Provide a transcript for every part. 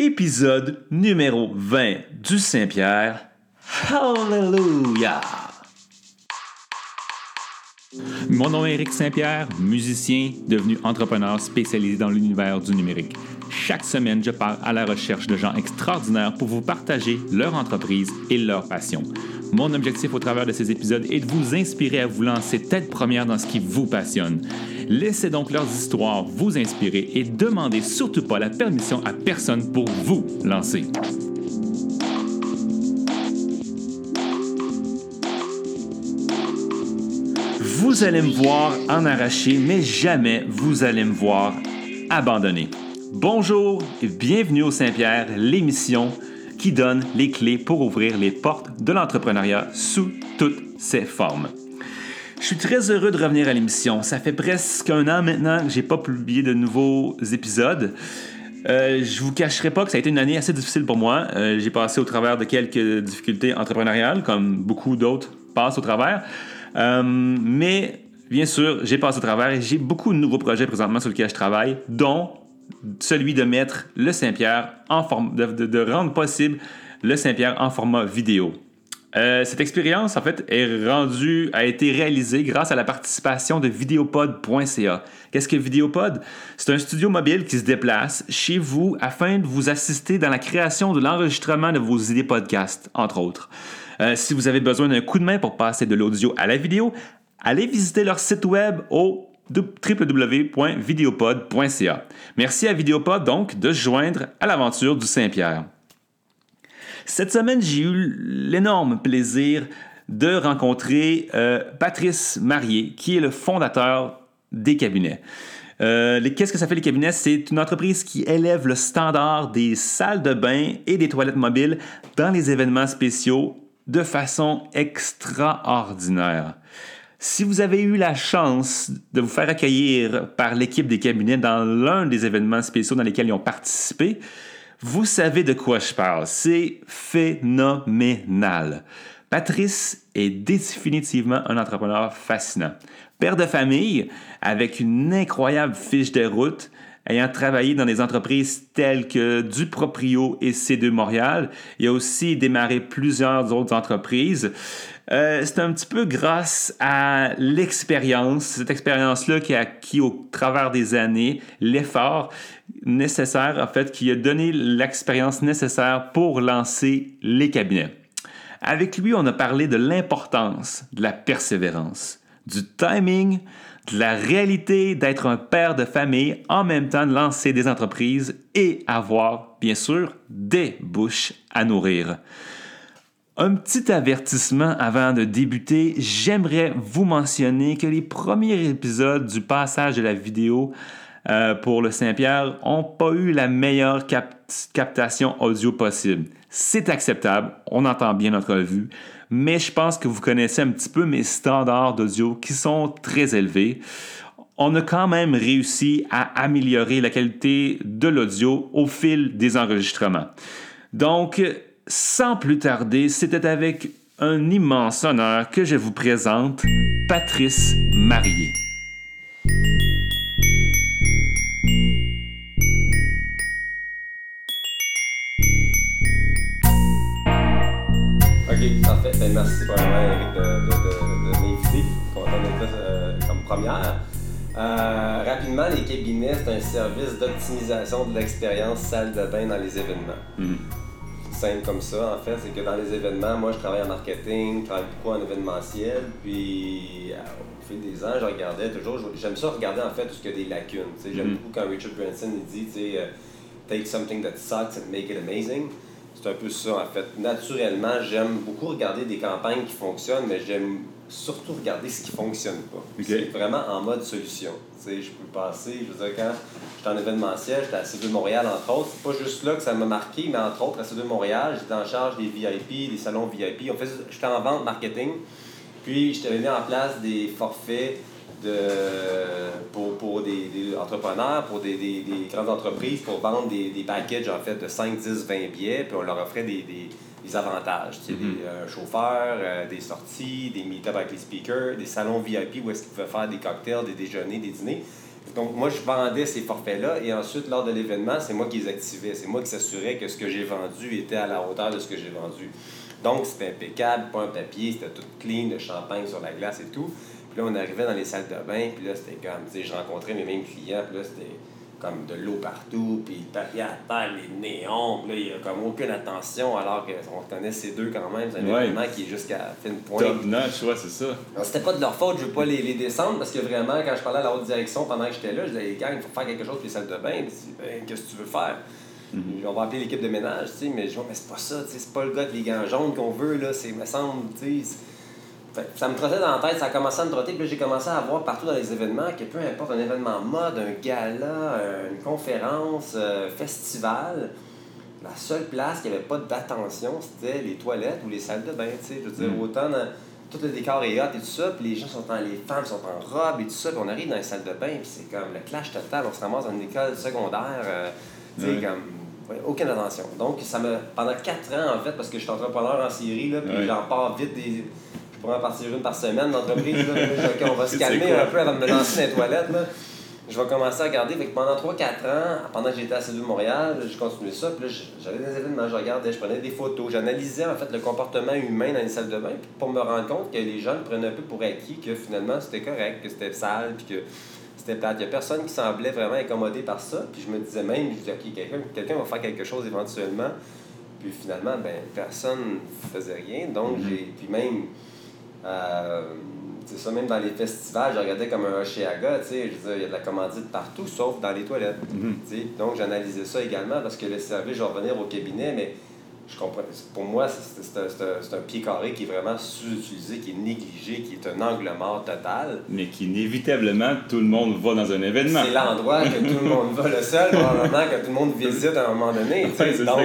épisode numéro 20 du Saint-Pierre. Hallelujah! Mon nom est Eric Saint-Pierre, musicien devenu entrepreneur spécialisé dans l'univers du numérique. Chaque semaine, je pars à la recherche de gens extraordinaires pour vous partager leur entreprise et leur passion. Mon objectif au travers de ces épisodes est de vous inspirer à vous lancer tête première dans ce qui vous passionne. Laissez donc leurs histoires vous inspirer et demandez surtout pas la permission à personne pour vous lancer. Vous allez me voir en arracher, mais jamais vous allez me voir abandonner. Bonjour et bienvenue au Saint-Pierre, l'émission qui donne les clés pour ouvrir les portes de l'entrepreneuriat sous toutes ses formes. Je suis très heureux de revenir à l'émission. Ça fait presque un an maintenant que j'ai pas publié de nouveaux épisodes. Euh, je vous cacherai pas que ça a été une année assez difficile pour moi. Euh, j'ai passé au travers de quelques difficultés entrepreneuriales, comme beaucoup d'autres passent au travers. Euh, mais bien sûr, j'ai passé au travers et j'ai beaucoup de nouveaux projets présentement sur lesquels je travaille, dont celui de mettre le Saint-Pierre en forme, de, rendre possible le Saint-Pierre en format vidéo. Euh, cette expérience, en fait, a été réalisée grâce à la participation de videopod.ca. Qu'est-ce que Videopod? C'est un studio mobile qui se déplace chez vous afin de vous assister dans la création de l'enregistrement de vos idées podcast, entre autres. Euh, si vous avez besoin d'un coup de main pour passer de l'audio à la vidéo, allez visiter leur site web au www.videopod.ca. Merci à Videopod donc de se joindre à l'aventure du Saint-Pierre. Cette semaine, j'ai eu l'énorme plaisir de rencontrer euh, Patrice Marié, qui est le fondateur des cabinets. Euh, qu'est-ce que ça fait les cabinets? C'est une entreprise qui élève le standard des salles de bain et des toilettes mobiles dans les événements spéciaux de façon extraordinaire. Si vous avez eu la chance de vous faire accueillir par l'équipe des cabinets dans l'un des événements spéciaux dans lesquels ils ont participé, vous savez de quoi je parle. C'est phénoménal. Patrice est définitivement un entrepreneur fascinant. Père de famille, avec une incroyable fiche de route, ayant travaillé dans des entreprises telles que Duproprio et C2 Montréal. Il a aussi démarré plusieurs autres entreprises. Euh, c'est un petit peu grâce à l'expérience, cette expérience-là qui a acquis au travers des années, l'effort nécessaire, en fait, qui a donné l'expérience nécessaire pour lancer les cabinets. Avec lui, on a parlé de l'importance de la persévérance, du timing, de la réalité d'être un père de famille en même temps de lancer des entreprises et avoir, bien sûr, des bouches à nourrir. Un petit avertissement avant de débuter, j'aimerais vous mentionner que les premiers épisodes du passage de la vidéo euh, pour le Saint-Pierre n'ont pas eu la meilleure captation audio possible. C'est acceptable, on entend bien notre vue, mais je pense que vous connaissez un petit peu mes standards d'audio qui sont très élevés. On a quand même réussi à améliorer la qualité de l'audio au fil des enregistrements. Donc, sans plus tarder, c'était avec un immense honneur que je vous présente Patrice Marié. OK, parfait. Ben, merci vraiment, Eric, de, de, de, de m'inviter. Content d'être euh, comme première. Euh, rapidement, les cabinets, c'est un service d'optimisation de l'expérience salle de bain dans les événements. Mm simple comme ça, en fait, c'est que dans les événements, moi, je travaille en marketing, je travaille beaucoup en événementiel, puis euh, au fil des ans, je regardais toujours, j'aime ça regarder en fait tout ce qu'il y a des lacunes. J'aime mm-hmm. beaucoup quand Richard Branson il dit, tu sais, euh, take something that sucks and make it amazing. C'est un peu ça, en fait. Naturellement, j'aime beaucoup regarder des campagnes qui fonctionnent, mais j'aime surtout regarder ce qui fonctionne pas. C'est vraiment en mode solution. je peux passer, je veux dire, quand j'étais en événementiel, j'étais à C2 Montréal, entre autres, c'est pas juste là que ça m'a marqué, mais entre autres, à C2 Montréal, j'étais en charge des VIP, des salons VIP. J'étais en vente marketing, puis j'étais mis en place des forfaits de, pour, pour des, des, entrepreneurs, pour des, des, des, grandes entreprises, pour vendre des, des packages en fait, de 5, 10, 20 billets, puis on leur offrait des, des avantages. Tu sais, des mm-hmm. euh, chauffeurs, euh, des sorties, des meet avec les speakers, des salons VIP où est-ce qu'ils pouvaient faire des cocktails, des déjeuners, des dîners. Donc, moi, je vendais ces forfaits-là et ensuite, lors de l'événement, c'est moi qui les activais. C'est moi qui s'assurais que ce que j'ai vendu était à la hauteur de ce que j'ai vendu. Donc, c'était impeccable, pas un papier, c'était tout clean, de champagne sur la glace et tout. Puis là, on arrivait dans les salles de bain, puis là, c'était comme, tu sais, je rencontrais mes mêmes clients, puis là, c'était comme de l'eau partout, puis le papier à terre, les néons, puis là, il n'y a comme aucune attention, alors qu'on connaît ces deux quand même. C'est un Ouais. événement qui est jusqu'à fin de pointe. Top notch, ouais, c'est ça. C'était pas de leur faute, je veux pas les, les descendre parce que vraiment, quand je parlais à la haute direction pendant que j'étais là, je disais, les gars, il faut faire quelque chose pour les salles de bain. Puis, ben, qu'est-ce que tu veux faire? On va appeler l'équipe de ménage, tu sais, mais je dis, mais c'est pas ça, tu sais, c'est pas le gars avec les gants jaunes qu'on veut, là, c'est, me semble, tu sais. Ça me trottait dans la tête, ça a commencé à me trotter, puis j'ai commencé à voir partout dans les événements que peu importe un événement mode, un gala, une conférence, euh, festival, la seule place qui avait pas d'attention, c'était les toilettes ou les salles de bain, tu sais. Je veux dire, Mm. autant dans, tout le décor est hot et tout ça, puis les gens sont en, les femmes sont en robe et tout ça, puis on arrive dans les salles de bain, puis c'est comme le clash total, on se ramasse dans une école secondaire, euh, tu sais, comme ouais, aucune attention. Donc, ça me pendant quatre ans, en fait, parce que je suis entrepreneur en série, là, puis j'en pars vite des. Je pourrais en partir une par semaine d'entreprise, OK, on va se calmer un peu avant de me lancer dans les toilettes, là. Je vais commencer à regarder. Fait que pendant 3-4 ans, pendant que j'étais à C2 Montréal, je continuais ça. Puis là, j'allais dans des événements, je regardais, je prenais des photos, j'analysais en fait le comportement humain dans les salles de bain pour me rendre compte que les gens le prenaient un peu pour acquis, que finalement c'était correct, que c'était sale, puis que c'était plate. Il n'y a personne qui semblait vraiment incommodé par ça. Puis je me disais même, je disais, OK, quelqu'un va faire quelque chose éventuellement. Puis finalement, ben, personne ne faisait rien. Donc, Mhm. j'ai. Puis même. Euh, c'est ça, même dans les festivals, je regardais comme un Oshéaga, tu sais, je il y a de la commandite partout, sauf dans les toilettes. Mhm. Donc, j'analysais ça également parce que le service, je vais revenir au cabinet, mais je comprends. Pour moi, c'est un, un- pied carré qui est vraiment sous-utilisé, qui est négligé, qui est un angle mort total. Mais qu'inévitablement, tout le monde va dans un événement. C'est l'endroit que tout le monde va, le seul, probablement, que tout le monde visite à un moment donné. Ouais, ça, Donc,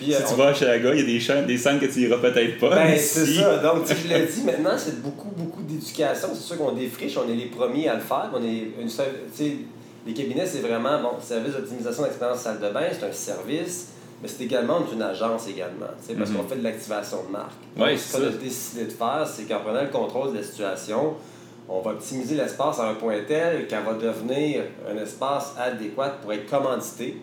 Si euh, tu on- vas à Chicago, il y a des, chaînes, des scènes que tu iras peut-être pas. Ben, c'est ça. Donc, je l'ai dit, maintenant, c'est beaucoup, beaucoup d'éducation. C'est sûr qu'on défriche, on est les premiers à le faire. On est une seule, les cabinets, c'est vraiment, bon, service d'optimisation d'expérience salle de bain, c'est un service, mais c'est également une agence également, tu sais, parce Mhm. qu'on fait de l'activation de marque. Donc, ce qu'on a décidé de faire, c'est qu'en prenant le contrôle de la situation, on va optimiser l'espace à un point tel qu'elle va devenir un espace adéquat pour être commandité.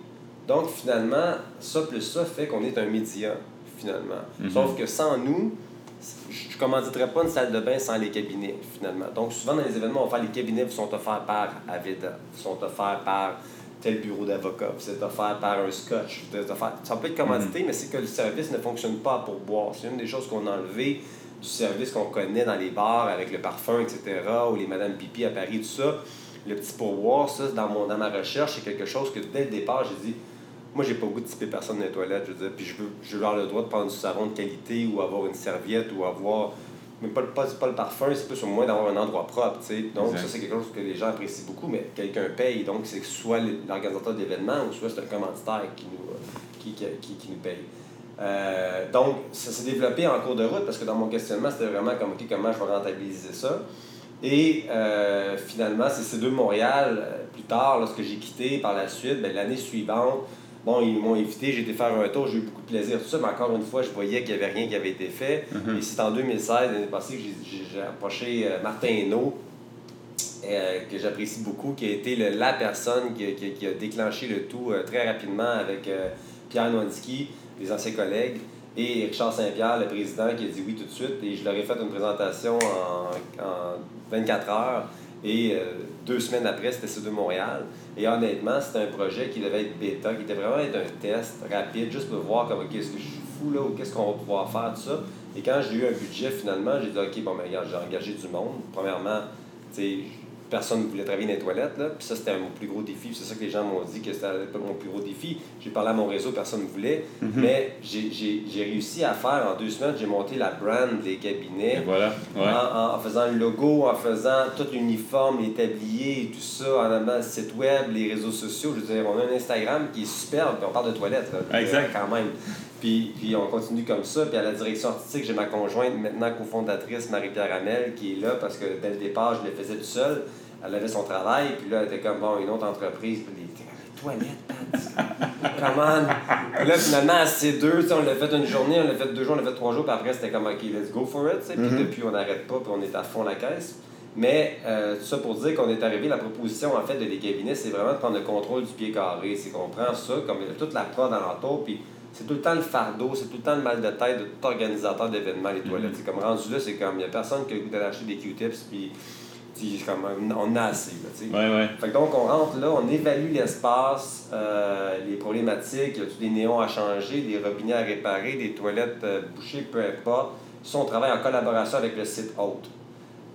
Donc, finalement, ça plus ça fait qu'on est un média, finalement. Mhm. Sauf que sans nous, je ne commanditerais pas une salle de bain sans les cabinets, finalement. Donc, souvent, dans les événements, on les cabinets vous sont offerts par Aveda, vous sont offerts par tel bureau d'avocat, vous êtes offert par un scotch. vous êtes offert- Ça peut être commandité, mais c'est que le service ne fonctionne pas pour boire. C'est une des choses qu'on a enlevé du service qu'on connaît dans les bars avec le parfum, etc., ou les Madame Pipi à Paris, tout ça. Le petit pourboire, ça, dans, mon, dans ma recherche, c'est quelque chose que dès le départ, j'ai dit moi, j'ai pas le goût de typer personne dans les toilettes, je veux dire, puis je veux, je veux avoir le droit de prendre du savon de qualité ou avoir une serviette ou avoir. Mais pas, le- pas, pas le parfum, c'est plus au moins d'avoir un endroit propre, tu sais. Donc, Exact. ça, c'est quelque chose que les gens apprécient beaucoup, mais quelqu'un paye. Donc, c'est soit l'organisateur d'événements ou soit c'est un commanditaire qui nous, qui, qui, qui, qui nous paye. Euh, donc, ça s'est développé en cours de route parce que dans mon questionnement, c'était vraiment comme, OK, comment je vais rentabiliser ça? Et euh, finalement, c'est ces deux Montréal, euh, plus tard, lorsque j'ai quitté par la suite, ben, l'année suivante, bon, ils m'ont invité, j'ai été faire un tour, j'ai eu beaucoup de plaisir, tout ça, mais encore une fois, je voyais qu'il n'y avait rien qui avait été fait. Mhm. Et c'est en 2016, l'année passée, que j'ai- approché euh, Martin Hainaut, euh, que j'apprécie beaucoup, qui a été le- la personne qui, a- qui a- qui a déclenché le tout euh, très rapidement avec euh, Pierre Nowinski, les anciens collègues, et Richard Saint-Pierre, le président, qui a dit oui tout de suite. Et je leur ai fait une présentation en, en 24 heures. Et euh, deux semaines après, c'était ceux de Montréal. Et honnêtement, c'était un projet qui devait être bêta, qui devait vraiment être un test rapide, juste pour voir comme, OK, est-ce que je suis fou là, ou qu'est-ce qu'on va pouvoir faire, tout ça. Et quand j'ai eu un budget, finalement, j'ai dit, OK, bon, ben, regarde, j'ai engagé du monde. Premièrement, tu sais, personne ne voulait travailler dans les toilettes, là. Puis ça, c'était mon plus gros défi. C'est ça que les gens m'ont dit que c'était pas mon plus gros défi. J'ai parlé à mon réseau, personne ne voulait. Mais j'ai- réussi à faire, en deux semaines, j'ai monté la brand des cabinets Et voilà. Ouais. en, en- en faisant le logo, en faisant tout l'uniforme, les tabliers et tout ça, en amenant le site web, les réseaux sociaux. Je veux dire, on a un Instagram qui est superbe, puis on parle de toilettes, là, Exact. quand même. Puis, puis on continue comme ça. Puis à la direction artistique, j'ai ma conjointe, maintenant cofondatrice, Marie-Pierre Hamel, qui est là parce que dès le départ, je le faisais tout seul. Elle avait son travail, puis là, elle était comme, bon, une autre entreprise, puis les, les toilettes. Comment? Puis là, finalement, à ces deux, on l'a fait une journée, on l'a fait deux jours, on l'a fait trois jours, puis après, c'était comme, OK, let's go for it. Puis Mhm. depuis, on n'arrête pas, puis on est à fond la caisse. Mais euh, tout ça pour dire qu'on est arrivé, la proposition en fait de les cabinets, c'est vraiment de prendre le contrôle du pied carré. C'est qu'on prend ça comme toute la prod alentour, puis c'est tout le temps le fardeau, c'est tout le temps le mal de tête de tout organisateur d'événements, les toilettes. C'est comme rendu là, c'est comme, il n'y a personne qui a le goût d'aller acheter des Q-tips, puis comme, on a assez. Là, ouais, ouais. Fait que donc, on rentre là, on évalue l'espace, euh, les problématiques, y a des néons à changer, des robinets à réparer, des toilettes euh, bouchées, peu importe. Ça, on travaille en collaboration avec le site hôte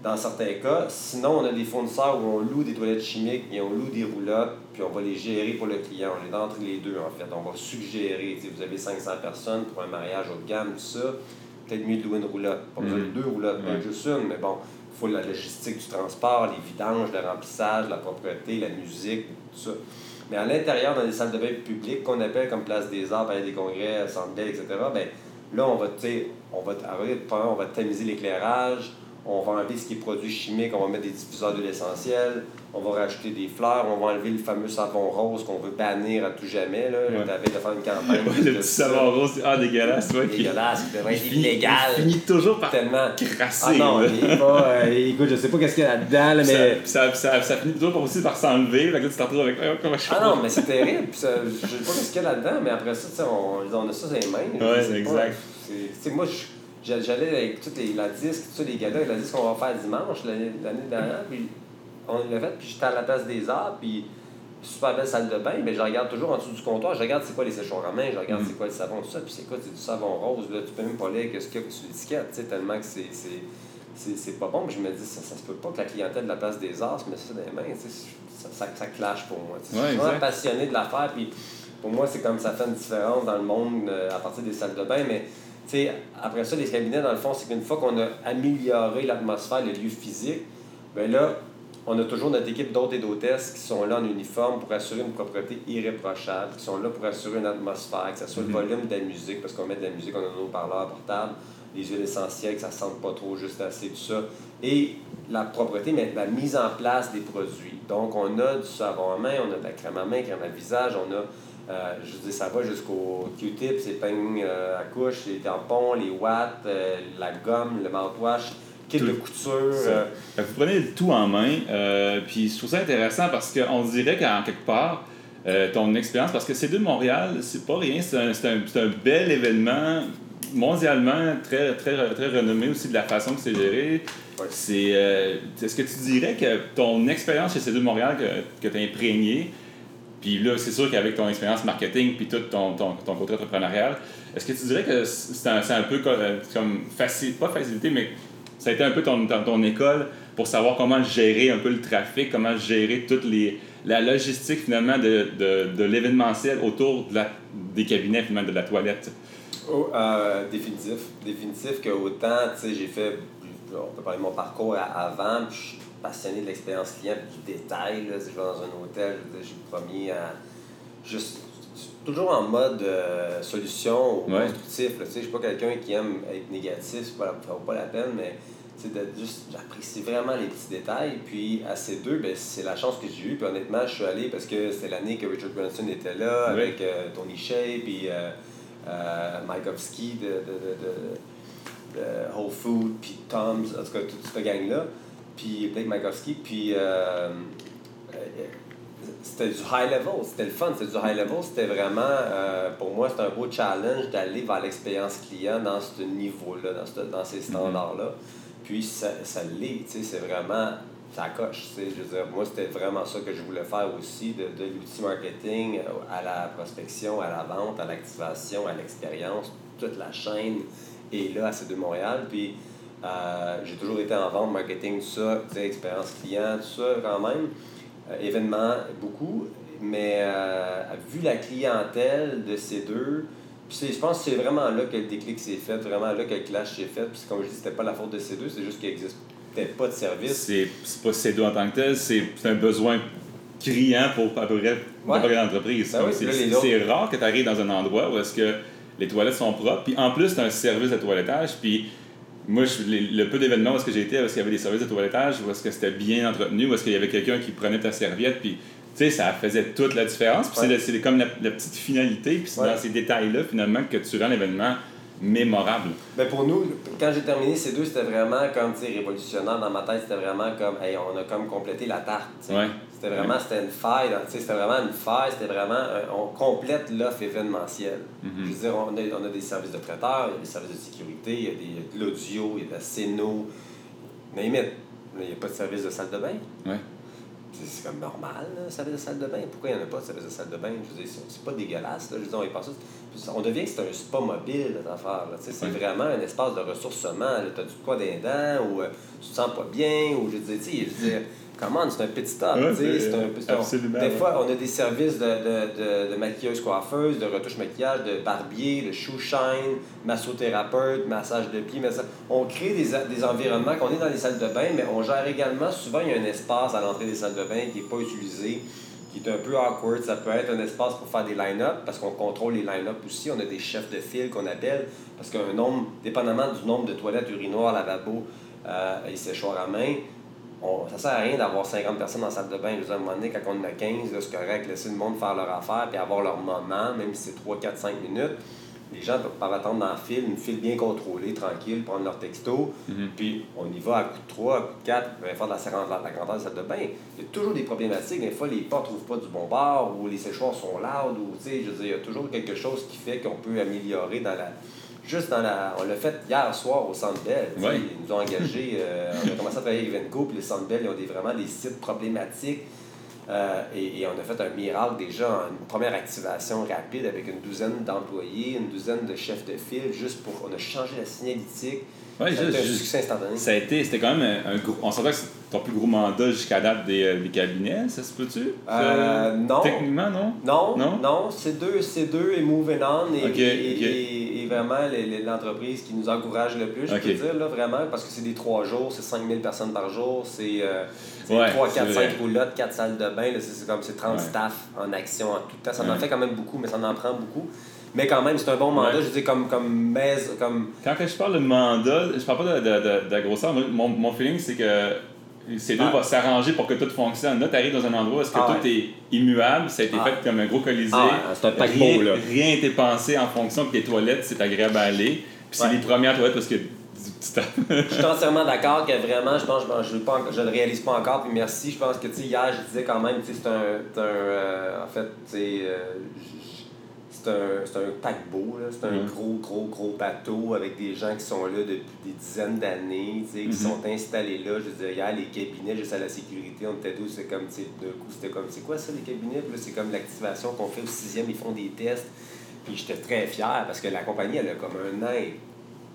dans certains cas. Sinon, on a des fournisseurs où on loue des toilettes chimiques et on loue des roulottes, puis on va les gérer pour le client. On est entre les deux, en fait. On va suggérer. Vous avez 500 personnes pour un mariage haut de gamme, tout ça. Peut-être mieux de louer une roulotte. Pas besoin de mm-hmm. deux roulottes, pas juste une, mais bon, il faut la logistique du transport, les vidanges, le remplissage, la propreté, la musique, tout ça. Mais à l'intérieur, dans des salles de bain publiques qu'on appelle comme Place des Arts, Palais des Congrès, Centre Bell, etc., ben, là, on va, on va, on va tamiser l'éclairage, on va enlever ce qui est produit chimique, on va mettre des diffuseurs de l'essentiel, on va rajouter des fleurs, on va enlever le fameux savon rose qu'on veut bannir à tout jamais. Là. Ouais. de faire une campagne. le petit savon rose, ah, dégueulasse, ouais. Dégueulasse, qui devrait être illégal. Il finit toujours par tellement crasser. Ah non, il est pas, euh, écoute, je sais pas qu'est-ce qu'il y a là-dedans, mais. Ça, ça, ça, finit toujours aussi par s'enlever, là, tu t'en retrouves avec. comment je Ah non, mais c'est terrible. je sais pas qu'est-ce qu'il y a là-dedans, mais après ça, on, on a ça dans les mains. Ouais, c'est exact. moi, je J'allais avec toutes les, la disque, tous les la disque qu'on va faire dimanche l'année dernière, puis on l'a fait, puis j'étais à la place des arts, puis super belle salle de bain, mais je regarde toujours en dessous du comptoir, je regarde c'est quoi les séchoirs à main, je regarde c'est quoi le savon, tout ça, puis c'est quoi, c'est du savon rose, là, tu peux même pas lire ce qu'il y a sur l'étiquette, tu sais, tellement que c'est, c'est, pas bon, mais je me dis, ça, ça se peut pas que la clientèle de la place des arts se mette ça dans les mains, ça, ça, ça, clash pour moi. je suis vraiment passionné de l'affaire, puis pour moi, c'est comme ça fait une différence dans le monde euh, à partir des salles de bain, mais après ça, les cabinets, dans le fond, c'est qu'une fois qu'on a amélioré l'atmosphère, le lieu physique, ben là, on a toujours notre équipe d'hôtes et d'hôtesses qui sont là en uniforme pour assurer une propreté irréprochable, qui sont là pour assurer une atmosphère, que ce soit le mhm. volume de la musique, parce qu'on met de la musique, on a nos parleurs portables, les huiles essentielles, que ça ne sente pas trop, juste assez, tout ça. Et la propreté, mais la mise en place des produits. Donc, on a du savon à main, on a de la crème à main, crème à visage, on a euh, je dis, ça va jusqu'au Q-tips, les peignes euh, à couche, les tampons, les watts, euh, la gomme, le mouthwash, kit de couture. Vous prenez tout en main, puis je trouve ça intéressant parce qu'on dirait qu'en quelque part, ton expérience, parce que c'est de Montréal, c'est pas rien, c'est un, un, un, bel événement mondialement très, très, très renommé aussi de la façon que c'est géré. C'est, est-ce que tu dirais que ton expérience chez C2 Montréal que, que tu as imprégné, puis là, c'est sûr qu'avec ton expérience marketing puis tout ton, ton, ton côté entrepreneurial, est-ce que tu dirais que c'est un, un, peu euh, comme facile, pas facilité, mais ça a été un peu ton, ton, école pour savoir comment gérer un peu le trafic, comment gérer toute les, la logistique finalement de, de, de l'événementiel autour de la, des cabinets finalement de la toilette? Oh, euh, définitif. Définitif que autant, tu sais, j'ai fait, on peut parler de mon parcours avant, puis passionné de l'expérience client du détail. Là, si je vais dans un hôtel, je suis le premier à. Juste, toujours en mode euh, solution ou constructif. Je ne suis pas quelqu'un qui aime être négatif, ça ne vaut pas la peine, mais j'apprécie vraiment les petits détails. Puis à ces deux, ben, c'est la chance que j'ai eue. Puis honnêtement, je suis allé parce que c'était l'année que Richard Branson était là, avec euh, Tony Shea, puis euh, Mike de, de, de, de, Whole Food, puis Tom's, en tout cas, toute cette gang-là puis Blake Magowski, puis c'était du high level, c'était le fun, c'était du high level, c'était vraiment, euh, pour moi, c'était un beau challenge d'aller vers l'expérience client dans ce niveau-là, dans, dans, ces standards-là. Puis ça, ça l'est, tu sais, c'est vraiment, ça coche, tu sais, je veux dire, moi, c'était vraiment ça que je voulais faire aussi, de, de l'outil marketing à la prospection, à la vente, à l'activation, à l'expérience, toute la chaîne est là à C2 Montréal, puis euh, j'ai toujours été en vente, marketing, tout ça, expérience client, tout ça quand même. Euh, événements, beaucoup. Mais euh, vu la clientèle de ces deux, je pense que c'est vraiment là que le déclic s'est fait, vraiment là que le clash s'est fait. Puis comme je dis, c'était pas la faute de ces deux, c'est juste qu'il n'existe peut-être pas de service. C'est, pas ces deux en tant que tel, c'est, un besoin criant pour à peu près n'importe l'entreprise. Ben c'est, rare que tu arrives dans un endroit où est-ce que les toilettes sont propres, puis en plus, tu as un service de toilettage, puis moi, le peu d'événements où est-ce que j'ai été, est-ce qu'il y avait des services de toilettage, où est-ce que c'était bien entretenu, où est-ce qu'il y avait quelqu'un qui prenait ta serviette, puis tu sais, ça faisait toute la différence. Puis c'est comme la, petite finalité, puis c'est dans ces détails-là, finalement, que tu rends l'événement mémorable. Ben pour nous, quand j'ai terminé ces deux, c'était vraiment comme, révolutionnaire dans ma tête. C'était vraiment comme, hey, on a comme complété la tarte. Ouais. C'était vraiment, c'était une faille. sais, C'était vraiment une faille. C'était vraiment, un- on complète l'offre événementielle. Mhm. Je veux dire, on a, on a des services de traiteurs, il y a des services de sécurité, il y a, des, de l'audio, il y a de la scéno. Mais il n'y a pas de service de salle de bain. Ouais. C'est comme normal, là, service de salle de bain. Pourquoi il n'y en a pas de service de salle de bain? Je veux dire, c'est- pas dégueulasse. Là. Je veux dire, on, y passe ça. Puis ça- on devient que c'est un spa mobile, cette affaire. C'est vraiment un espace de ressourcement. Tu as du quoi des dents ou euh, tu te sens pas bien. Ou je veux dire, tu sais, je veux dire, comment c'est un petit stop. Ouais, sais, c'est- un, absolument, des fois, on a des services de, de, de, de maquilleuse coiffeuse, de retouche maquillage, de barbier, de shoe shine, massothérapeute, massage de pieds. massa- On crée des, des environnements qu'on est dans les salles de bain, mais on gère également, souvent, il y a un espace à l'entrée des salles de bain qui n'est pas utilisé, qui est un peu awkward. Ça peut être un espace pour faire des line-up, parce qu'on contrôle les line-up aussi. On a des chefs de file qu'on appelle, parce qu'un nombre, dépendamment du nombre de toilettes, urinoirs, lavabo euh, et séchoirs à main, on, ça sert à rien d'avoir 50 personnes dans la salle de bain. Je veux dire, à un moment donné, quand on en a 15, là, c'est correct, laisser le monde faire leur affaire puis avoir leur moment, même si c'est 3, 4, 5 minutes. Les gens peuvent peuvent attendre dans le fil, une file bien contrôlée, tranquille, prendre leur texto, Mhm. puis on y va à coup de 3, à coup de 4, on faire de la, 50 la, la grandeur de la salle de bain. Il y a toujours des problématiques. Des fois, les portes ne trouvent pas du bon bord, ou les séchoirs sont loud, ou tu sais, je veux dire, il y a toujours quelque chose qui fait qu'on peut améliorer dans la. Juste dans la. On l'a fait hier soir au Centre Bell. Ouais. Ils nous ont engagés. euh, on a commencé à travailler avec Venco, puis les Centre Bell, ils ont des, vraiment des sites problématiques. Euh, et, et on a fait un miracle déjà, une première activation rapide avec une douzaine d'employés, une douzaine de chefs de file, juste pour. On a changé la signalétique. Ouais, ça a été un succès instantané. Ça a été, c'était quand même un, un gros. On s'entend que ton plus gros mandat jusqu'à date des, euh, des cabinets, ça se peut-tu? Euh, non. Techniquement, non? Non, Non? non, c'est deux, c'est deux et moving on et, Ok, et, ok. et- et vraiment l'entreprise qui nous encourage le plus, je peux dire, là, vraiment, parce que c'est des trois jours, c'est 5000 personnes par jour, c'est euh, c'est Ouais, 3, c'est 4, vrai. 5 roulottes, 4 salles de bain, c'est comme c'est 30 Ouais. staff en action en tout temps. Ça en Ouais. fait quand même beaucoup, mais ça en prend beaucoup. Mais quand même, c'est un bon mandat, Ouais. je veux dire, comme, comme, mais, comme Quand je parle de mandat, je parle pas de, de, de, de la grosseur. Mon, mon feeling, c'est que ces deux Ah. vont s'arranger pour que tout fonctionne. Là, tu arrives dans un endroit où est-ce que Ah tout est immuable, ça a été Ah. fait comme un gros colisée. Ah, c'est un paquebot, rien, là. rien été pensé en fonction que les toilettes, c'est agréable à aller. Puis c'est les premières toilettes parce que du petit temps. Je suis entièrement d'accord que vraiment, je pense, je, je, le pas en- je le réalise pas encore, puis merci. Je pense que, tu sais, hier, je disais quand même, tu sais, c'est un, euh, en fait, tu sais, euh, c'est un, un paquebot. C'est un Ouais. gros, gros, gros bateau avec des gens qui sont là depuis des dizaines d'années, tu sais, qui Mhm. sont installés là. Je veux hier, les cabinets, juste à la sécurité, on était deux, c'est comme, tu sais, d'un coup, c'était comme, c'est quoi ça, les cabinets? Puis là, c'est comme l'activation qu'on fait au sixième, ils font des tests. Puis j'étais très fier parce que la compagnie, elle a comme un an et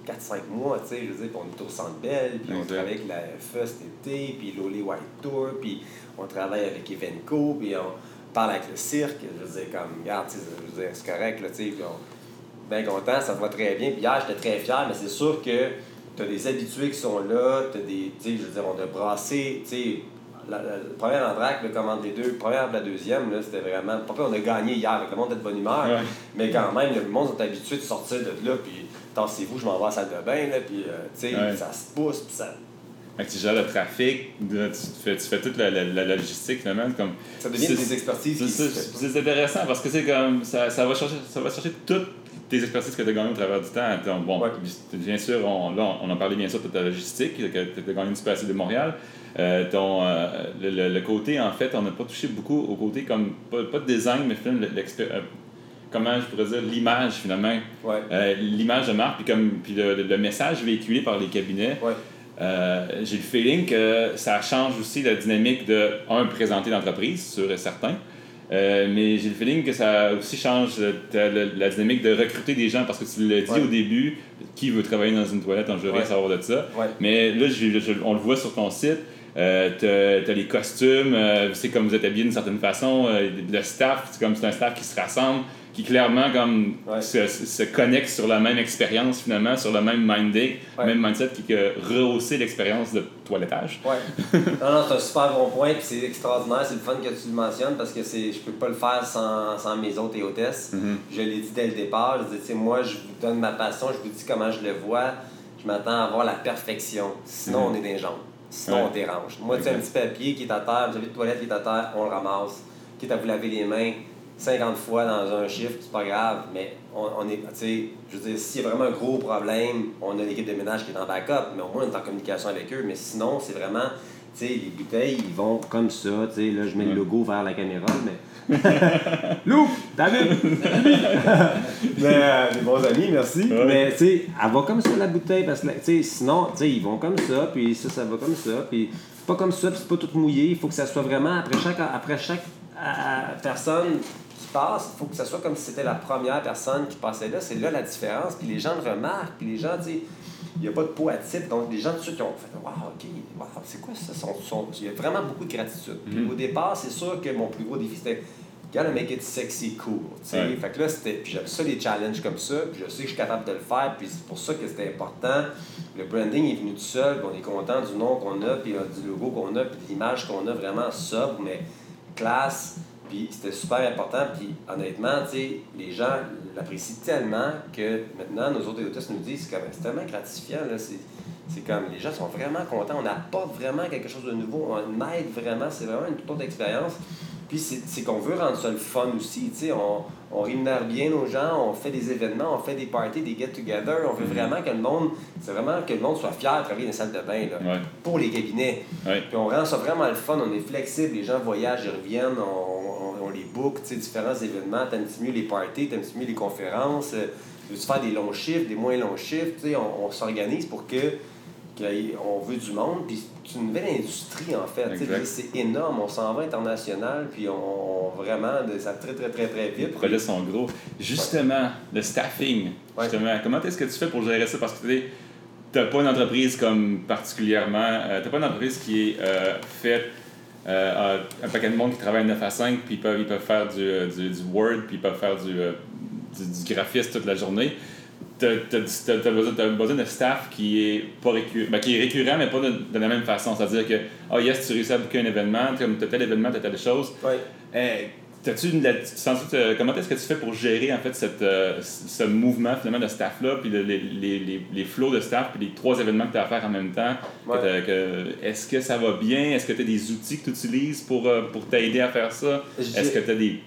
4-5 mois, tu sais, je veux dire, on est au Centre Bell, puis on travaille avec la FE cet été, puis l'Oli White Tour, puis on travaille avec Evenco, puis on parle avec le cirque, je veux dire, comme, regarde, je veux c'est correct, là, tu sais, bien content, ça va très bien, puis hier, j'étais très fier, mais c'est sûr que tu as des habitués qui sont là, tu as des, tu sais, je veux dire, on a brassé, tu sais, la, la- le premier Andrac, le commande les deux, première la deuxième, là, c'était vraiment. Pas on a gagné hier, avec le monde était de bonne humeur. Ouais. Mais quand même, le monde est habitué de sortir de là, puis tassez-vous, je m'en vais à la salle de bain, là, puis euh, tu sais, Ouais. ça se pousse, puis ça, Fait que tu gères le trafic, tu fais, tu fais toute la, la, la logistique finalement. Comme, ça devient C'est- des expertises C'est intéressant parce que c'est comme ça, ça va chercher ça va chercher toutes tes expertises que tu as gagnées au travers du temps. Bon, Ouais. bien sûr, on, là, on en parlait bien sûr de ta logistique, que tu as gagné du Super de Montréal. Euh, ton, euh, le, le- le côté, en fait, on n'a pas touché beaucoup au côté comme, pas, pas de design, mais finalement, euh, comment je pourrais dire, l'image finalement. Ouais. L'image de marque, puis, comme, puis le, le message véhiculé par les cabinets. Ouais. Euh, j'ai le feeling que ça change aussi la dynamique de, un, présenter l'entreprise, sûr et certain. Euh, mais j'ai le feeling que ça aussi change le- la dynamique de recruter des gens parce que tu l'as dit Ouais. au début, qui veut travailler dans une toilette, on ne veut rien savoir de ça. Ouais. Mais là, je- je- on le voit sur ton site. Euh, t'as, t'as les costumes, euh, c'est comme vous êtes habillé d'une certaine façon, le staff, c'est comme c'est un staff qui se rassemble, qui clairement comme Ouais. se, se connecte sur la même expérience finalement, sur le même minding, Ouais. même mindset qui que rehausser l'expérience de toilettage. Ouais. non, non, c'est un super bon point, puis c'est extraordinaire, c'est le fun que tu le mentionnes parce que c'est, je peux pas le faire sans, sans mes autres et hôtesses. Je l'ai dit dès le départ, je dis, tu sais, moi, je vous donne ma passion, je vous dis comment je le vois, je m'attends à avoir la perfection. Sinon, Mhm. on est des gens. Sinon, Ouais. on dérange. Moi, tu sais, un petit papier qui est à terre, vous avez de toilette qui est à terre, on le ramasse. Quitte à vous laver les mains, 50 fois dans un chiffre, c'est pas grave, mais on, on est, tu sais, je veux dire, s'il y a vraiment un gros problème, on a l'équipe de ménage qui est en backup, mais au moins on est en communication avec eux. Mais sinon, c'est vraiment, tu sais, les bouteilles, ils vont comme ça, tu sais, là, je mets le logo vers la caméra, mais. Lou, David, mais, euh, bons amis, merci. Mais, tu sais, elle va comme ça, la bouteille, parce que, tu sais, sinon, tu sais, ils vont comme ça, puis ça, ça va comme ça, puis c'est pas comme ça, puis c'est pas tout mouillé. Il faut que ça soit vraiment, après chaque, après chaque euh, personne qui passe, il faut que ça soit comme si c'était la première personne qui passait là. C'est là la différence. Puis les gens le remarquent. Puis les gens disent, il n'y a pas de peau à type. Donc les gens, tout de suite, qui ont fait Waouh, OK, wow, c'est quoi ça? il y a vraiment beaucoup de gratitude. Puis au départ, c'est sûr que mon plus gros défi, c'était gotta make it sexy cool. Fait que là, c'était. Puis j'aime ça, les challenges comme ça. Puis je sais que je suis capable de le faire. Puis c'est pour ça que c'était important. Le branding est venu tout seul. Puis on est content du nom qu'on a, puis du logo qu'on a, puis de l'image qu'on a vraiment sobre, mais classe. Puis c'était super important. Puis honnêtement, tu sais, les gens l'apprécient tellement que maintenant, nos autres éditrices nous disent que c'est tellement gratifiant. Là, c'est comme les gens sont vraiment contents. On apporte vraiment quelque chose de nouveau. On aide vraiment. C'est vraiment une toute autre expérience. Puis c'est qu'on veut rendre ça le fun aussi. On, on rémunère bien nos gens, on fait des événements, on fait des parties, des get-together. On veut mm-hmm. vraiment que le monde, c'est vraiment que le monde soit fier de travailler dans les salles de bain là, pour les cabinets. Puis on rend ça vraiment le fun, on est flexible, les gens voyagent, ils reviennent, on, les book, différents événements. T'aimes mieux les parties, t'aimes mieux les conférences, euh, tu veux faire des longs chiffres, des moins longs chiffres? On, on s'organise pour que on veut du monde, puis c'est une nouvelle industrie en fait. C'est énorme, on s'en va international, puis on, vraiment, ça très très très très vite. Les projets sont gros. Justement, le staffing, justement, comment est-ce que tu fais pour gérer ça? Parce que tu n'as pas une entreprise comme particulièrement, euh, tu n'as pas une entreprise qui est euh, faite euh, un paquet de monde qui travaille 9 à 5, puis ils peuvent, ils peuvent faire du, du, du Word, puis ils peuvent faire du, du, du graphiste toute la journée tu as, besoin, de staff qui est, pas récurrent, ben, qui est récurrent, mais pas de, la même façon. C'est-à-dire que, oh yes, tu réussis à booker un événement, tu as tel événement, tu as telle chose. Eh, une, comment est-ce que tu fais pour gérer en fait cette, euh, ce mouvement finalement de staff-là, puis les, les, les, flots de staff, puis les trois événements que tu as à faire en même temps? Est-ce que ça va bien? Est-ce que tu as des outils que tu utilises pour, euh, pour t'aider à faire ça? Est-ce que tu as des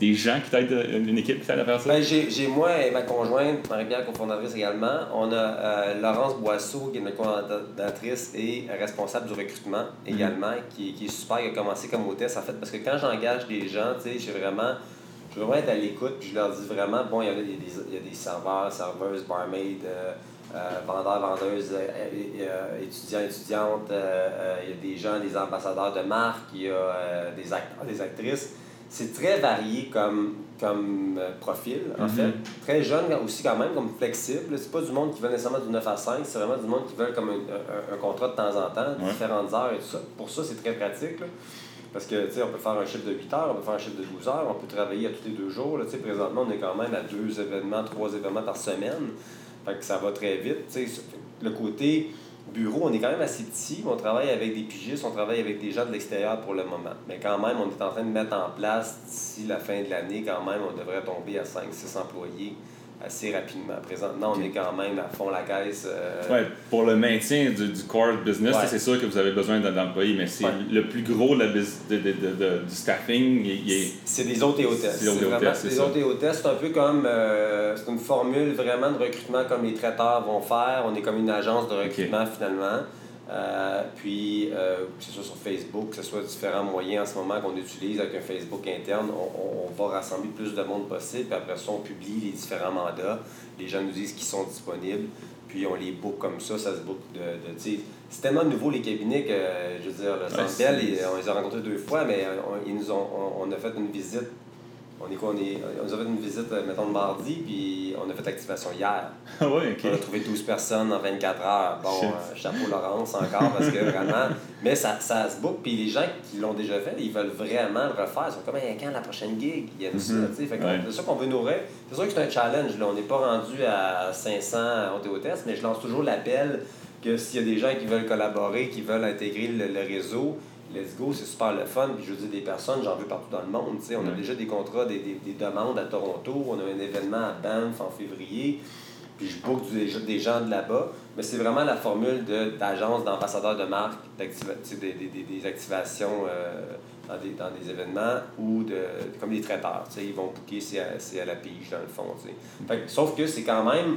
des gens qui t'aident, euh, une équipe qui t'aide à faire ça? Ben, j'ai, moi et ma conjointe, Marie-Pierre, cofondatrice également. On a euh, Laurence Boisseau, qui est notre cofondatrice et responsable du recrutement également, qui, qui, est super, qui a commencé comme hôtesse en fait, parce que quand j'engage des gens, tu sais, j'ai vraiment. Je veux vraiment être à l'écoute, puis je leur dis vraiment, bon, il y a, des, il y a des serveurs, serveuses, barmaids, euh, vendeurs, vendeuses, étudiants, étudiantes, il y a des gens, des ambassadeurs de marque, il y a des acteurs, des actrices c'est très varié comme, comme euh, profil, en mhm. fait. Très jeune aussi, quand même, comme flexible. C'est pas du monde qui veut nécessairement du 9 à 5, c'est vraiment du monde qui veut comme un, un, contrat de temps en temps, différentes heures et tout ça. Pour ça, c'est très pratique. Parce que, tu sais, on peut faire un chiffre de 8 heures, on peut faire un chiffre de 12 heures, on peut travailler à tous les deux jours. Là, présentement, on est quand même à deux événements, trois événements par semaine. Fait que ça va très vite. sais Le côté bureau, on est quand même assez petit. On travaille avec des pigistes, on travaille avec des gens de l'extérieur pour le moment. Mais quand même, on est en train de mettre en place, d'ici la fin de l'année, quand même, on devrait tomber à 5-6 employés assez rapidement. Présentement, on est quand même à fond la caisse. Euh, ouais, pour le maintien du, du core business, c'est sûr que vous avez besoin d'employés, mais c'est le plus gros de, de, de, du staffing. C'est des hôtes et hôtesses. C'est des hôtes et hôtesses. C'est un peu comme. Euh, c'est une formule vraiment de recrutement comme les traiteurs vont faire. On est comme une agence de recrutement finalement. Euh, puis, euh, que ce soit sur Facebook, que ce soit différents moyens en ce moment qu'on utilise avec un Facebook interne, on, on, va rassembler plus de monde possible. Puis après ça, on publie les différents mandats. Les gens nous disent qu'ils sont disponibles. Puis on les book comme ça, ça se book de. de c'est tellement nouveau les cabinets que, je veux dire, le Centre on les a rencontrés deux fois, mais on, ils nous ont, on a fait une visite on est quoi? On, est, on nous a fait une visite, euh, mettons, le mardi, puis on a fait l'activation hier. Ah oui, OK. On a trouvé 12 personnes en 24 heures. Bon, euh, chapeau Laurence encore, parce que vraiment. Mais ça, ça se book, puis les gens qui l'ont déjà fait, ils veulent vraiment le refaire. Ils sont comme, quand la prochaine gig? Il y a ça, mhm. tu sais. C'est ça qu'on veut nourrir. C'est sûr que c'est un challenge, là. On n'est pas rendu à 500 hôtesse, mais je lance toujours l'appel que s'il y a des gens qui veulent collaborer, qui veulent intégrer le réseau, let's go, c'est super le fun. Puis je veux dire, des personnes, j'en veux partout dans le monde. On a déjà des contrats, des, des, des, demandes à Toronto. On a un événement à Banff en février. Puis je book des, des gens de là-bas. Mais c'est vraiment la formule d'agence, d'ambassadeur de marque, des, des, des, activations euh, dans des, dans des événements ou de, comme des traiteurs. Ils vont booker, c'est à, c'est à la pige dans le fond. Fait sauf que c'est quand même,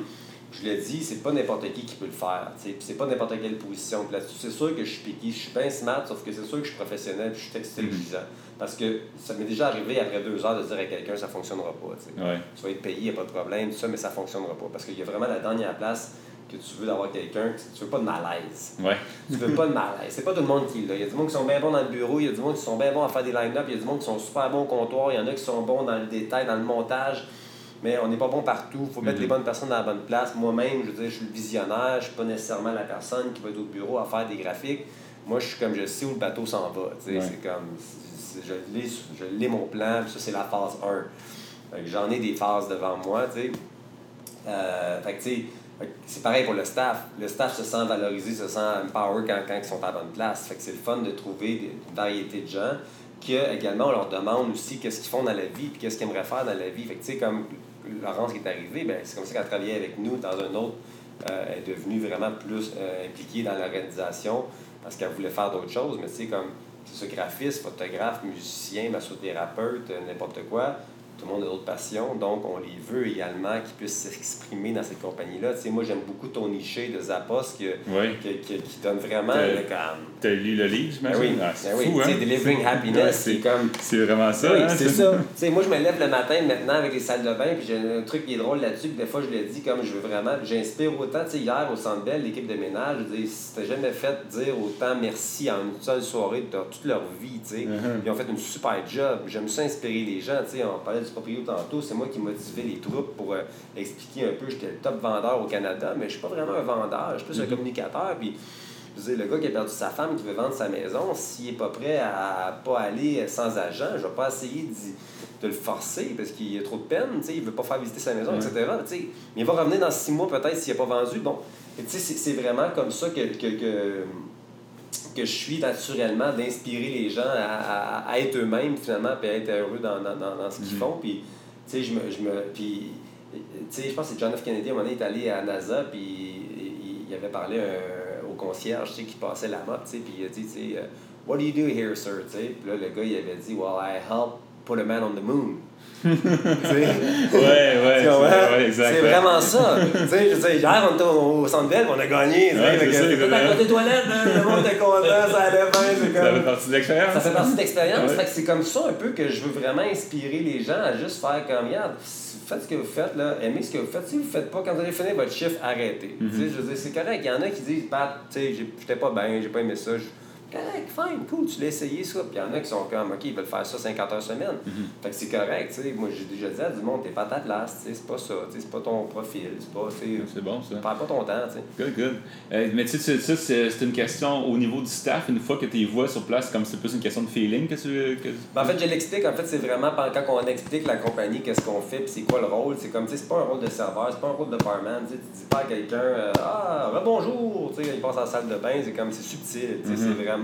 je le dis, c'est pas n'importe qui qui peut le faire. c'est pas n'importe quelle position. Là-dessus, c'est sûr que je suis piqué, je suis bien smart, sauf que c'est sûr que je suis professionnel puis je suis textilisant. Parce que ça m'est déjà arrivé après deux heures de dire à quelqu'un ça fonctionnera pas. tu sais. Ouais. Tu vas être payé, il n'y a pas de problème, tout ça, mais ça fonctionnera pas. Parce qu'il y a vraiment la dernière place que tu veux d'avoir quelqu'un, que tu veux pas de malaise. Ouais. Tu veux pas de malaise. C'est pas tout le monde qui l'a. Il y a du monde qui sont bien bons dans le bureau, il y a du monde qui sont bien bons à faire des line-up, il y a du monde qui sont super bons au comptoir, il y en a qui sont bons dans le détail, dans le montage. Mais on n'est pas bon partout. Il faut mettre Mhm. les bonnes personnes dans la bonne place. Moi-même, je veux dire, je suis le visionnaire, je suis pas nécessairement la personne qui va être au bureau à faire des graphiques. Moi, je suis comme je sais où le bateau s'en va. Ouais. C'est comme je l'ai, je l'ai mon plan, ça c'est la phase 1. Fait que j'en ai des phases devant moi, tu sais. Euh, fait que, tu sais, que c'est pareil pour le staff. Le staff se sent valorisé, se sent empowered quand, quand ils sont à la bonne place. Fait que c'est le fun de trouver des- une variété de gens que également on leur demande aussi qu'est-ce qu'ils font dans la vie puis qu'est-ce qu'ils aimeraient faire dans la vie. Fait que, tu sais, comme Laurence qui est arrivée, ben, c'est comme ça qu'elle travaillait avec nous dans un autre. euh, elle est devenue vraiment plus euh, impliquée dans l'organisation parce qu'elle voulait faire d'autres choses. Mais tu sais, comme c'est graphiste, photographe, musicien, massothérapeute, euh, n'importe quoi. Tout le monde a d'autres passions, donc on les veut également qu'ils puissent s'exprimer dans cette compagnie-là. Tu sais, moi, j'aime beaucoup Tony Shea de Zappos qui, Ouais. qui, qui, qui donne vraiment comme. T'as lu le livre, Ben j'imagine? oui, Ah, ben c'est oui. Tu hein? Delivering Happiness, c'est- comme. C'est vraiment ça, oui, hein? c'est ça. Tu sais, moi, je me lève le matin maintenant avec les salles de bain, puis j'ai un truc qui est drôle là-dessus, puis des fois, je le dis comme je veux vraiment, j'inspire autant. Tu sais, hier, au Centre Bell, l'équipe de ménage, je dis, jamais fait dire autant merci en une seule soirée de toute leur vie, tu sais. Mhm. Ils ont fait une super job. J'aime ça inspirer les gens, tu sais. On parlait du proprio tantôt, c'est moi qui motivais les troupes pour euh, expliquer un peu, j'étais le top vendeur au Canada, mais je suis pas vraiment un vendeur, je suis plus un communicateur, puis je veux dire, le gars qui a perdu sa femme, qui veut vendre sa maison, s'il n'est pas prêt à pas aller sans agent, je vais pas essayer de le forcer parce qu'il a trop de peine, il veut pas faire visiter sa maison, Ouais. etc. Mais il va revenir dans six mois peut-être s'il n'a pas vendu. Bon, c'est c'est vraiment comme ça que, que, que, que je suis naturellement, d'inspirer les gens à, à- à être eux-mêmes finalement, puis à être heureux dans, dans, dans, ce qu'ils Mhm. font. Puis, tu sais, je me... Je me puis, tu sais, je pense que John F. Kennedy, à un moment donné, est allé à NASA, puis il, il avait parlé euh, au concierge, tu sais, qui passait la mode, tu sais, puis il a dit, tu sais, euh, What do you do here, sir? Tu sais, puis là, le gars, il avait dit, Well, I help put a man on the moon. Ouais, ouais, ouais. C'est vraiment ça. tu sais, je sais, hier, on était au, Centre Bell, on a gagné. c'est ça, à côté des toilettes, là, le monde était content, ça allait bien. Ça fait partie de l'expérience. ça fait partie de l'expérience. C'est comme ça un peu que je veux vraiment inspirer les gens à juste faire comme, regarde, faites ce que vous faites, là, aimez ce que vous faites. Si vous ne faites pas, quand vous allez finir votre chiffre, arrêtez. Mhm. Tu sais, Je veux dire, c'est correct. Il y en a qui disent, Pat, tu sais, j'ai- j'étais pas bien, j'ai pas aimé ça. Correct, fine, cool, tu l'as essayé ça. Puis il y en a qui sont comme, OK, ils veulent faire ça 50 heures semaine. Mhm. Fait que c'est correct, tu sais. Moi, j'ai déjà dit à du monde, t'es pas ta place, tu sais, c'est pas ça, tu sais, c'est pas ton profil, c'est pas, tu sais, C'est bon, ça. perds pas ton temps, tu sais. Good, good. Euh, mais tu sais, ça, c'est c'est une question au niveau du staff. Une fois que tu les vois sur place, comme c'est plus une question de feeling que tu. Que... Ben, en fait, je l'explique. En fait, c'est vraiment quand on explique la compagnie, qu'est-ce qu'on fait, puis c'est quoi le rôle. C'est comme, tu sais, c'est pas un rôle de serveur, c'est pas un rôle de barman. Tu dis pas à quelqu'un, euh, ah, bonjour, tu sais, il passe à la salle de bain, c'est comme, c'est subtil. Tu sais, Mhm. c'est vraiment.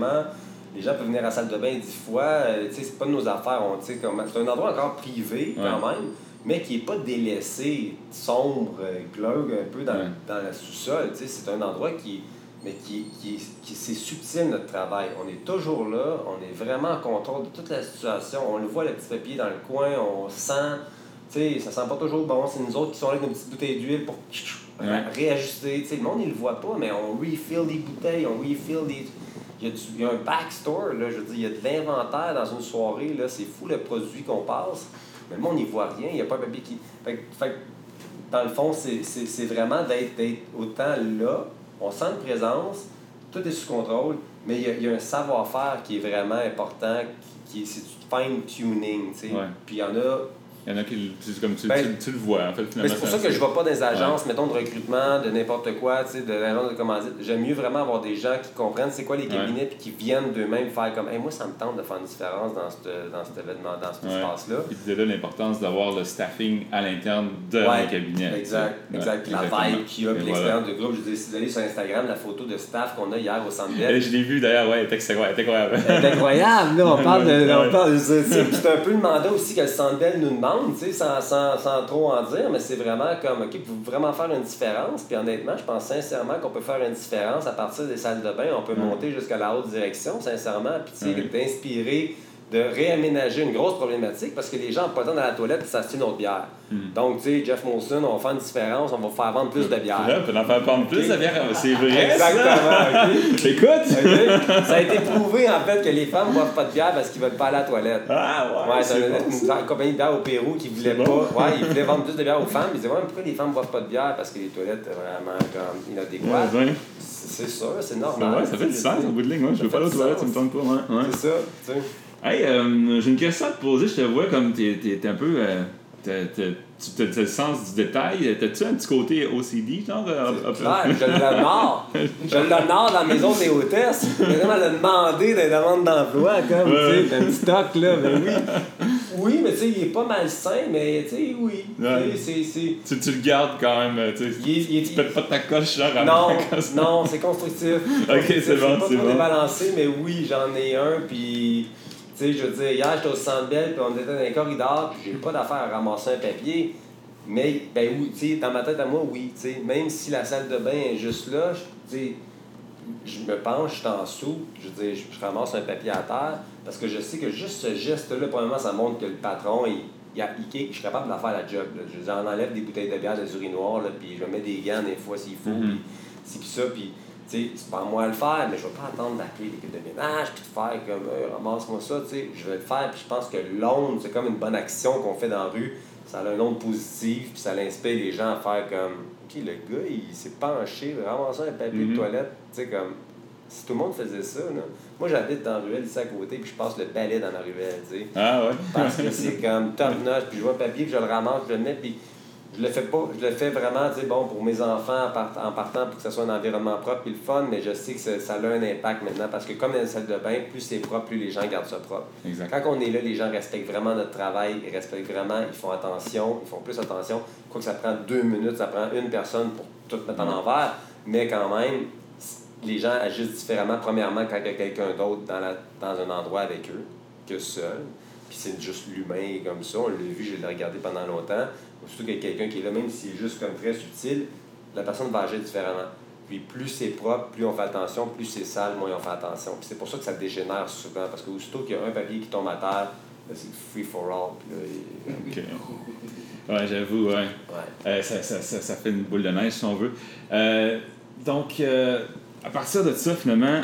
Les gens peuvent venir à la salle de bain dix fois, euh, tu sais, c'est pas de nos affaires. On, c'est un endroit encore privé, quand même, mais qui est pas délaissé, sombre, euh, glauque un peu dans, Ouais. dans le sous-sol. Tu sais, c'est un endroit qui mais qui, qui, qui c'est subtil notre travail. On est toujours là, on est vraiment en contrôle de toute la situation. On le voit, le petit papier dans le coin, on sent, tu sais, ça sent pas toujours bon. C'est nous autres qui sont là avec nos petites bouteilles d'huile pour Ouais. réajuster. Le monde, il le voit pas, mais on refill les bouteilles, on refill les. Il y, a du, il y a un backstore, là, je veux dire, il y a de l'inventaire dans une soirée, là, c'est fou le produit qu'on passe, mais le monde n'y voit rien, il n'y a pas un papier qui. Fait, fait dans le fond, c'est vraiment d'être autant là, on sent une présence, tout est sous contrôle, mais il y a, il y a un savoir-faire qui est vraiment important, qui, qui est c'est du fine-tuning, tu sais. Ouais. Puis il y en a Il y en a qui, comme tu, Ben, tu, tu le vois, en fait. finalement, c'est pour ça que je ne vais pas dans les agences, mettons, de recrutement, de n'importe quoi, tu sais, de l'agence de commandite. J'aime mieux vraiment avoir des gens qui comprennent c'est quoi les cabinets puis qui viennent d'eux-mêmes faire comme, hey, moi, ça me tente de faire une différence dans, cette, dans cet événement, dans cet Ouais. espace-là. Puis de là l'importance d'avoir le staffing à l'interne de Ouais, mon cabinet. Exact, exact. Puis la vibe qu'il y a, puis l'expérience de groupe. Je vous allez sur Instagram, la photo de staff qu'on a hier au Centre Bell, Et je l'ai vu d'ailleurs, ouais, elle était incroyable. elle était incroyable. C'est incroyable, là. On parle de. Ouais. on parle de- c'est un peu le mandat aussi que le Centre Bell nous demande, tu sais, sans, sans, sans trop en dire, mais c'est vraiment comme, OK, pour vraiment faire une différence. Puis honnêtement, je pense sincèrement qu'on peut faire une différence à partir des salles de bain. On peut monter jusqu'à la haute direction, sincèrement. Puis, tu sais, d'inspirer de réaménager une grosse problématique parce que les gens n'ont pas le temps dans la toilette et s'acheter une autre bière. Hmm. Donc, tu sais, Jeff Molson, on va faire une différence, on va faire vendre plus de bière. Là, on en faire prendre plus de bière. C'est vrai. Exactement, ok. Ça? Écoute. Ça a été prouvé en fait que les femmes ne boivent pas de bière parce qu'ils veulent pas aller à la toilette. Ah ouais, Ouais, c'est c'est bon, une, ça. compagnie de bière au Pérou qui voulait pas. bon. Ouais, ils voulaient vendre plus de bière aux femmes. Ils disaient, ouais, mais pourquoi les femmes ne boivent pas de bière? Parce que les toilettes sont vraiment comme inadéquates. Ouais, ouais. C'est ça, c'est normal. vrai, ça fait du sens au bout de ligne. Moi, je Ça veux pas aller aux toilettes, ça me tente pas. Ouais, ouais. C'est ça, tu sais. Hey, euh, j'ai une question à te poser. Je te vois comme t'es es, un peu. euh, tu as le sens du détail. T'as-tu un petit côté OCD, genre euh, Claire, je l'honore. Je l'honore dans mes maisons des hôtesses. J'ai vraiment le demander les demandes d'emploi, comme, Ouais. tu sais, un petit toc, là, ben oui. Oui, mais tu sais, il est pas malsain, mais tu sais, oui. Ouais. C'est- c'est. Tu, tu le gardes quand même. euh, Tu sais, Il tu pètes pas ta coche, genre Non, non, c'est constructif. Ok, c'est bon, pas c'est bon. débalancé, mais oui, j'en ai un, puis... Tu sais, je veux dire, hier, j'étais au Centre Bell, puis on était dans un corridor, puis j'ai pas d'affaire à ramasser un papier. Mais, ben oui, tu sais, dans ma tête à moi, oui, tu sais, même si la salle de bain est juste là, je, tu sais, je me penche, je suis en dessous, je veux dire, je, je ramasse un papier à terre, parce que je sais que juste ce geste-là, premièrement, ça montre que le patron, il, il, a- il kick, je suis capable de la faire la job. Là. Je veux dire, on enlève des bouteilles de bière, des urinoirs, là, puis je mets des gants des fois s'il faut, puis ci, puis ça, puis tu sais, c'est pas à moi à le faire, mais je vais pas attendre d'appeler l'équipe de ménage, puis de faire comme, Euh, ramasse-moi ça, tu sais, je vais le faire, puis je pense que l'onde, c'est comme une bonne action qu'on fait dans la rue, ça a une onde positive, puis ça inspire les gens à faire comme, OK, le gars, il s'est penché, ramasser un papier Mhm. de toilette, tu sais, comme, si tout le monde faisait ça, là. Moi, j'habite dans la ruelle ici à côté, puis je passe le balai dans la ruelle, tu sais. Ah ouais. Parce que c'est comme top notch, puis je vois un papier, puis je le ramasse, je le mets, puis je le fais pas, je le fais vraiment, tu sais, bon, pour mes enfants en, part- en partant pour que ce soit un environnement propre puis le fun, mais je sais que ça, ça a un impact maintenant, parce que comme dans une salle de bain, plus c'est propre, plus les gens gardent ça propre. Exact. Quand on est là, les gens respectent vraiment notre travail, ils respectent vraiment, ils font attention, ils font plus attention. Quoi que ça prend deux minutes, ça prend une personne pour tout mettre en envers, mais quand même, les gens agissent différemment, premièrement, quand il y a quelqu'un d'autre dans, la, dans un endroit avec eux que seul. Puis c'est juste l'humain comme ça, on l'a vu, je l'ai regardé pendant longtemps. Surtout qu'il y a quelqu'un qui est là, même s'il est juste comme très subtil, la personne va agir différemment. Puis plus c'est propre, plus on fait attention, plus c'est sale, moins on fait attention. Puis c'est pour ça que ça dégénère souvent, parce que aussitôt qu'il y a un papier qui tombe à terre, là, c'est free for all. Puis là, Ok. Ouais, j'avoue, ouais. Ouais. Euh, ça, ça, ça, ça fait une boule de neige si on veut. Euh, donc, euh, à partir de ça, finalement,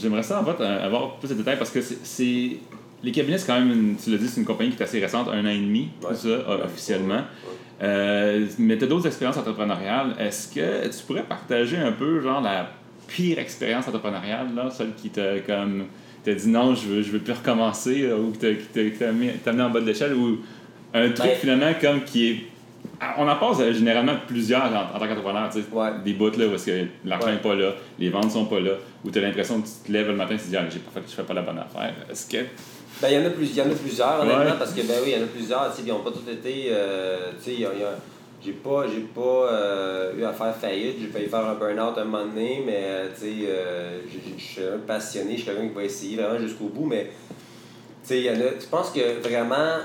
j'aimerais ça en fait, avoir plus de détails parce que c'est- c'est. Les cabinets, c'est quand même, une, tu l'as dit, c'est une compagnie qui est assez récente, un an et demi, Ouais. ça, euh, Ouais. officiellement. Euh, mais tu as d'autres expériences entrepreneuriales. Est-ce que tu pourrais partager un peu, genre, la pire expérience entrepreneuriale, là, celle qui t'a comme. t'a dit non, je veux, je veux plus recommencer, ou qui t'a- amené en bas de l'échelle, ou un truc Ben- finalement comme qui est. Ah, On en passe euh, généralement plusieurs en, en tant qu'entrepreneur, tu sais. Ouais. Des bouts là où est-ce que l'argent Ouais. n'est pas là, les ventes sont pas là, où tu as l'impression que tu te lèves le matin et tu te dis ah, j'ai pas fait, je fais pas la bonne affaire. Est-ce que. Ben, il y en a, plus, il y en a plusieurs, honnêtement, Ouais. parce que, ben oui, il y en a plusieurs, tu sais, ils n'ont pas tous été, euh, tu sais, j'ai pas, j'ai pas euh, eu à faire faillite, j'ai failli faire un burn-out un moment donné, mais, euh, tu sais, euh, je suis un passionné, je suis quelqu'un qui va essayer vraiment jusqu'au bout, mais, tu sais, il y en a, je pense que vraiment,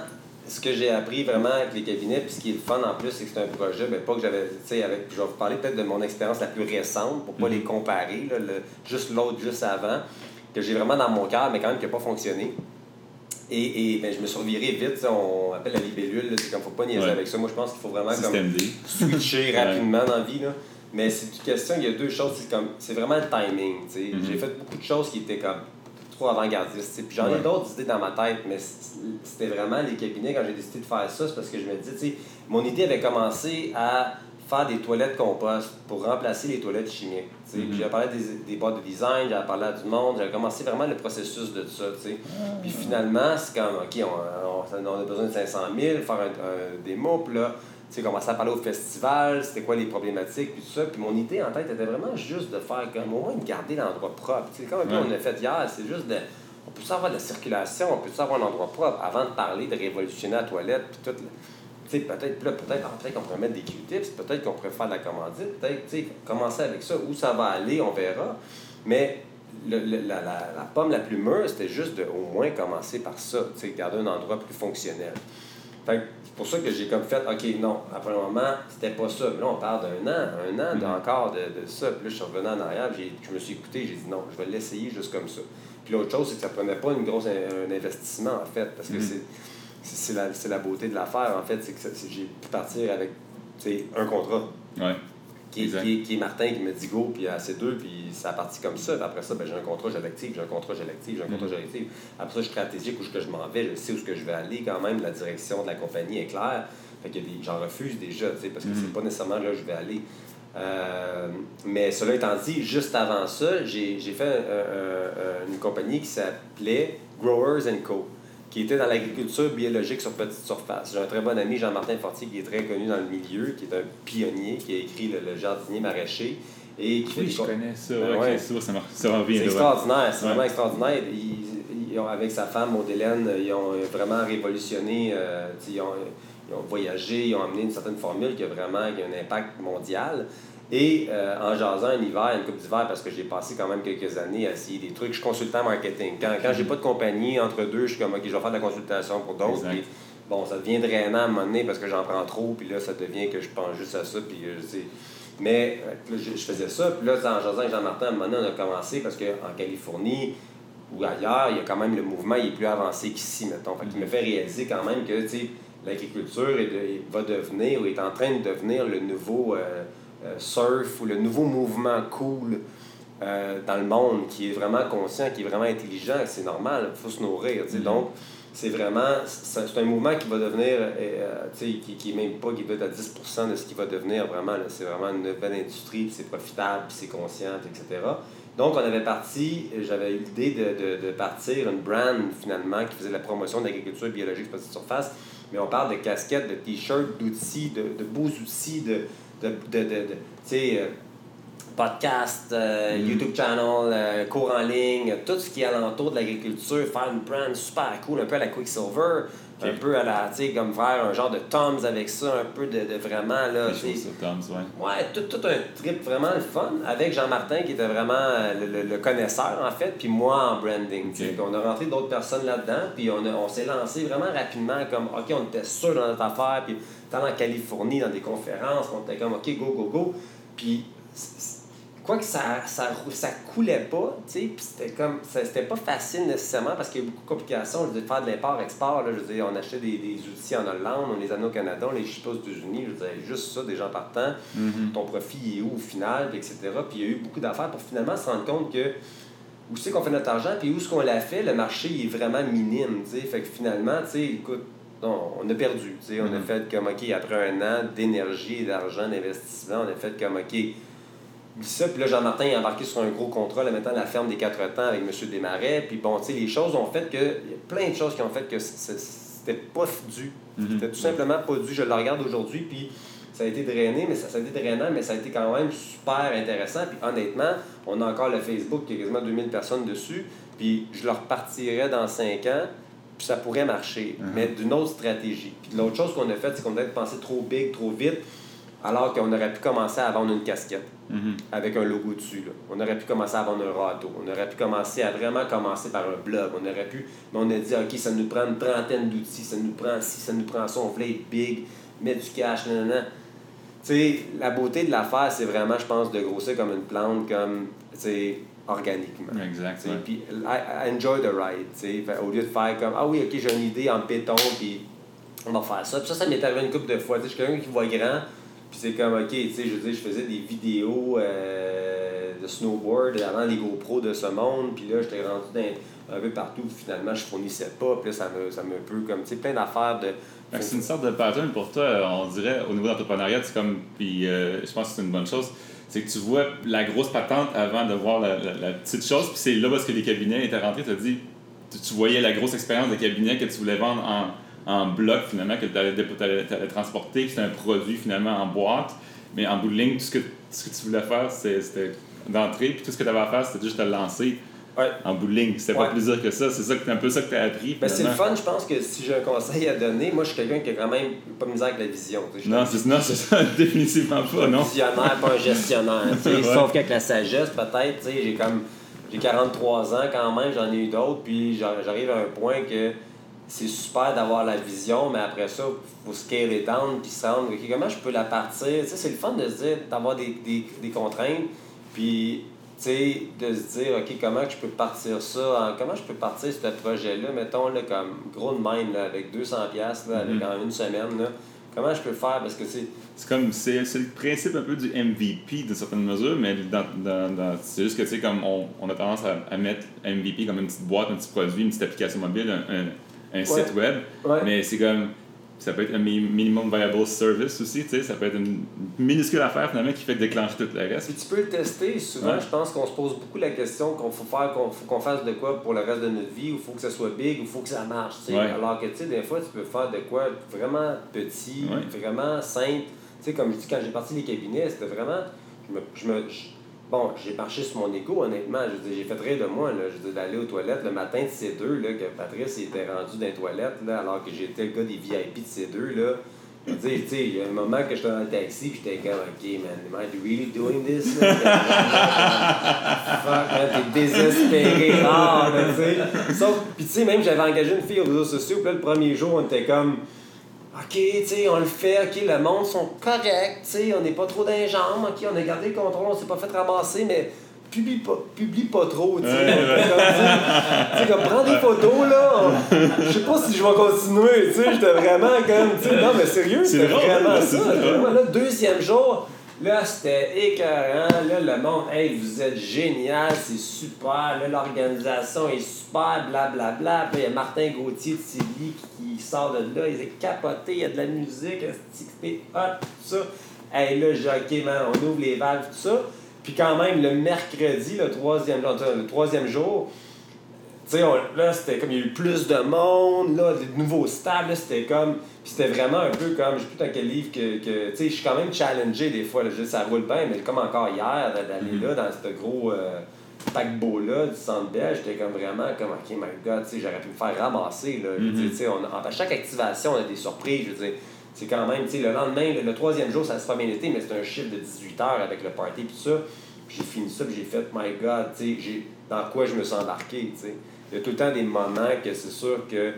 ce que j'ai appris vraiment avec les cabinets, puis ce qui est le fun en plus, c'est que c'est un projet, ben pas que j'avais, tu sais, avec, je vais vous parler peut-être de mon expérience la plus récente, pour pas Mhm. les comparer, là, le- juste l'autre, juste avant, que j'ai vraiment dans mon cœur, mais quand même qui n'a pas fonctionné. Et, et ben, je me suis reviré vite, on appelle la libellule, c'est comme faut pas niaiser Ouais. avec ça. Moi, je pense qu'il faut vraiment comme switcher rapidement dans la vie. Là. Mais c'est une question, il y a deux choses, c'est comme c'est vraiment le timing. Mhm. J'ai fait beaucoup de choses qui étaient comme trop avant-gardistes. Puis j'en ai Ouais. d'autres idées dans ma tête, mais c'était vraiment les cabinets quand j'ai décidé de faire ça, c'est parce que je me disais, mon idée avait commencé à faire des toilettes compost pour remplacer les toilettes chimiques. Mhm. Puis J'avais parlé des, des boîtes de design, j'avais parlé à du monde, j'avais commencé vraiment le processus de ça. sais. Puis finalement, c'est comme, OK, on, on- on a besoin de 500 000, faire un, un démo, puis là, tu sais, commencer à parler au festival, c'était quoi les problématiques, puis tout ça. Puis mon idée en tête était vraiment juste de faire comme, au moins de garder l'endroit propre. Tu sais, comme Ouais. on a fait hier, c'est juste de, on peut avoir de la circulation, on peut avoir un endroit propre avant de parler de révolutionner la toilette, puis tout. Sais, peut-être, là, peut-être, peut-être qu'on pourrait mettre des Q-tips, peut-être qu'on pourrait faire de la commandite, peut-être, tu sais, commencer avec ça, où ça va aller, on verra. Mais le- le- la, la- la pomme la plus mûre, c'était juste de au moins commencer par ça, tu sais, garder un endroit plus fonctionnel. Fait c'est pour ça que j'ai comme fait, OK, non, après un moment, c'était pas ça. Mais là, on parle d'un an, un an Mhm. encore de, de ça. Puis là, je suis revenu en arrière, je me suis écouté, j'ai dit non, je vais l'essayer juste comme ça. Puis l'autre chose, c'est que ça prenait pas une grosse un investissement, en fait, parce que Mhm. c'est c'est c'est la, c'est la beauté de l'affaire, en fait, c'est que j'ai pu partir avec un contrat Ouais. qui qui, qui est Martin qui me dit go, puis à ces deux, puis ça a parti comme ça. Puis après ça, ben, j'ai un contrat, je l'active, j'ai un contrat, je l'active, j'ai un contrat, Mhm. je l'active. Après ça, je suis stratégique où que je m'en vais, je sais où que je vais aller quand même, la direction de la compagnie est claire. Fait que j'en refuse déjà, tu sais, parce que Mhm. c'est pas nécessairement là où je vais aller. Euh, mais cela étant dit, juste avant ça, j'ai j'ai fait un- un- un- une compagnie qui s'appelait Growers Co qui était dans l'agriculture biologique sur petite surface. J'ai un très bon ami, Jean-Martin Fortier, qui est très connu dans le milieu, qui est un pionnier, qui a écrit Le, le jardinier maraîcher et qui fait Oui, des je co- connais ça. Ben ouais. ça, ça, ça revient. c'est là, ouais. extraordinaire, c'est vraiment extraordinaire. Ils, ils ont, avec sa femme, Maud Hélène, ils ont vraiment révolutionné, euh, ils, ont, ils ont voyagé, ils ont amené une certaine formule qui a vraiment qui a un impact mondial. Et euh, en jasant un hiver, une coupe d'hiver, parce que j'ai passé quand même quelques années à essayer des trucs, je suis consultant marketing. Quand, quand j'ai pas de compagnie entre deux, je suis comme, OK, je vais faire de la consultation pour d'autres. Puis, bon, ça devient drainant à un moment donné parce que j'en prends trop, puis là, ça devient que je pense juste à ça, puis euh. Mais euh, là, je, je faisais ça, puis là, en jasant avec Jean-Martin, à un moment donné, on a commencé parce qu'en Californie ou ailleurs, il y a quand même le mouvement, il est plus avancé qu'ici, mettons. Fait qu'il me fait réaliser quand même que, l'agriculture de- va devenir ou est en train de devenir le nouveau euh, surf ou le nouveau mouvement cool euh, dans le monde qui est vraiment conscient, qui est vraiment intelligent, c'est normal, il faut se nourrir. Mhm. Donc, c'est vraiment, c'est un mouvement qui va devenir, euh, euh, tu sais, qui, qui est même pas, qui doit être à 10 de ce qui va devenir vraiment. C'est vraiment une nouvelle industrie, puis c'est profitable, puis c'est conscient, etc. Donc, on avait parti, j'avais eu l'idée de, de, de partir une brand finalement qui faisait la promotion de l'agriculture biologique sur petite surface. Mais on parle de casquettes, de t-shirts, d'outils, de, de beaux outils, de, de, de, de, de- tu sais, euh, podcast, euh, Mhm. YouTube channel, euh, cours en ligne, tout ce qui est alentour de l'agriculture, faire une brand super cool, un peu à la Quicksilver, un peu à la, tu sais, comme faire un genre de Toms avec ça, un peu de, de vraiment, là, tu sais, Tom's, ouais. Ouais, tout, tout un trip vraiment le fun avec Jean-Martin qui était vraiment le, le- le connaisseur en fait, puis moi en branding. on a rentré d'autres personnes là-dedans, puis on, a- on s'est lancé vraiment rapidement comme OK, on était sûr dans notre affaire, puis en Californie, dans des conférences, on était comme OK, go, go, go. Puis quoi que ça, ça, ça coulait pas, tu sais, puis c'était comme, c'était pas facile nécessairement parce qu'il y a beaucoup de complications. Je veux dire, faire de l'import-export, là, je veux dire, on achetait des, des outils en Hollande, on les amenait au Canada, on les shippait aux États-Unis, je veux dire, juste ça, des gens partant Mhm. ton profit est où au final, puis etc. Puis il y a eu beaucoup d'affaires pour finalement se rendre compte que où c'est qu'on fait notre argent, puis où est-ce qu'on l'a fait, le marché il est vraiment minime, tu sais. Fait que finalement, tu sais, écoute, non, on a perdu, tu sais. On a Mhm. fait comme, OK, après un an d'énergie et d'argent, d'investissement, on a fait comme, OK, ça. Puis là, Jean-Martin est embarqué sur un gros contrat, là, maintenant, la ferme des quatre temps avec M. Desmarais. Puis bon, tu sais, les choses ont fait que, il y a plein de choses qui ont fait que c'était pas dû. Mhm. C'était tout simplement pas dû. Je le regarde aujourd'hui, puis ça a été drainé, mais ça, ça a été drainant, mais ça a été quand même super intéressant. Puis honnêtement, on a encore le Facebook qui a quasiment 2000 personnes dessus, puis je le repartirais dans 5 ans, puis ça pourrait marcher, Mhm. mais d'une autre stratégie. Puis l'autre chose qu'on a fait, c'est qu'on a pensé trop big, trop vite, alors qu'on aurait pu commencer à vendre une casquette Mhm. avec un logo dessus. Là. On aurait pu commencer à vendre un râteau. On aurait pu commencer à vraiment commencer par un blog. On aurait pu, mais on a dit, OK, ça nous prend une trentaine d'outils, ça nous prend ci, ça nous prend ça, on voulait être big, mettre du cash, nan, nan, nan. Tu sais, la beauté de l'affaire, c'est vraiment, je pense, de grossir comme une plante, comme, tu sais, organiquement. Exact. Ouais. Puis, enjoy the ride, tu sais. Fait, Au lieu de faire comme, ah oui, OK, j'ai une idée en béton, puis on va faire ça. Puis ça, ça m'est arrivé une couple de fois. Je suis quelqu'un qui voit grand, puis c'est comme, OK, tu sais, je veux dire, je faisais des vidéos euh, de snowboard avant les GoPro de ce monde, puis là, j'étais rendu dans, un peu partout, puis finalement, je fournissais pas, puis là, ça me, ça me peut comme, tu sais, plein d'affaires de... C'est une sorte de pattern pour toi, on dirait, au niveau d'entrepreneuriat, c'est comme, puis euh, je pense que c'est une bonne chose, c'est que tu vois la grosse patente avant de voir la, la- petite chose, puis c'est là parce que les cabinets étaient rentrés, tu as dit, tu, voyais la grosse expérience de cabinet que tu voulais vendre en, en bloc finalement, que tu allais, transporter, que c'était un produit finalement en boîte, mais en bout de ligne, tout ce que, tout ce que tu voulais faire, c'était d'entrer, puis tout ce que tu avais à faire, c'était juste te lancer Ouais. en bout de ligne. C'était Ouais. pas plus dur que ça, c'est ça que- un peu ça que tu as appris. Ben, c'est le fun, je pense que si j'ai un conseil à donner, moi, je suis quelqu'un qui a quand même pas misère avec la vision. Non, c'est ça, définitivement pas, non. un visionnaire, pas un gestionnaire. Ouais. Sauf qu'avec la sagesse, peut-être, tu sais, j'ai comme j'ai 43 ans quand même, j'en ai eu d'autres, puis j'ar- j'arrive à un point que c'est super d'avoir la vision, mais après ça, il faut scale it down, puis se rendre, OK, comment je peux la partir? C'est le fun de se dire, d'avoir des, des, des contraintes, puis, sais, de se dire, OK, comment je peux partir ça? comment je peux partir ce projet-là, mettons, là, comme gros de même, là, avec 200$, là, avec, en une semaine, là. Comment je peux le faire? Parce que c'est. C'est comme. C'est, le principe un peu du MVP de certaines mesures, mais dans, dans, dans c'est juste que, tu sais, comme on, on a tendance à, à, mettre MVP comme une petite boîte, un petit produit, une petite application mobile, un, un, un site web. Ouais. Mais c'est comme. Ça peut être un minimum viable service aussi, tu sais. Ça peut être une minuscule affaire finalement qui fait déclencher tout le reste. Puis tu peux le tester. Souvent, Ouais. je pense qu'on se pose beaucoup la question qu'on faut faire, qu'on faut qu'on fasse de quoi pour le reste de notre vie, ou faut que ça soit big, ou faut que ça marche. tu sais. Ouais. Alors que tu sais, des fois, tu peux faire de quoi vraiment petit, Ouais. vraiment simple. Tu sais, comme je dis, quand j'ai parti les cabinets, c'était vraiment. Je me, je me, je- bon, j'ai marché sur mon égo, honnêtement. J'ai fait rire de moi. Là. Je d'aller aux toilettes le matin de C2, là, que Patrice était rendu dans les toilettes, là, alors que j'étais le gars des VIP de C2. Là. Tu sais, il y a un moment que j'étais dans le taxi, puis j'étais comme, OK, man, am I really doing this? Fuck, t'es désespéré, rare, là, tu sais. Sauf, puis tu sais, même j'avais engagé une fille aux réseaux sociaux, puis le premier jour, on était comme, OK, tu sais, on le fait, OK, le monde sont corrects, tu sais, on n'est pas trop dans les jambes, OK, on a gardé le contrôle, on s'est pas fait ramasser, mais publie pas, publie pas trop, tu sais. Ouais, comme, Tu sais, comme, prends des photos, là, on- je sais pas si je vais continuer, tu sais, j'étais vraiment comme, tu sais, non, mais sérieux, C'est c'était vraiment hein, ça. Vraiment, là, deuxième jour, là, c'était écœurant, là, le monde, hey, vous êtes génial, c'est super, là, l'organisation est super, blablabla. Puis il y a Martin Gauthier de Tilly qui, sort de là, il est capoté, il y a de la musique, c'est hot, tout ça. Hey, là, j'ai man, on ouvre les valves, tout ça. Puis quand même, le mercredi, le troisième, le troisième jour, sais, là, c'était comme, il y a eu plus de monde, là, de nouveaux stables, c'était comme... Puis c'était vraiment un peu comme, je sais plus dans quel livre que... que tu sais, je suis quand même challengé des fois, là, je dis, ça roule bien, mais comme encore hier, d'aller Mhm. là, dans ce gros euh, paquebot-là du Centre Bell, j'étais comme vraiment comme, OK, my God, tu sais, j'aurais pu me faire ramasser, là. Mhm. on- à chaque activation, on a des surprises, je veux dire. C'est quand même, tu sais, le lendemain, le, le troisième jour, ça s'est pas bien été, mais c'était un chiffre de 18 heures avec le party, puis tout ça. Puis j'ai fini ça, puis j'ai fait, my God, tu sais, j'ai- dans quoi je me suis embarqué, tu sais. Il y a tout le temps des moments que c'est sûr que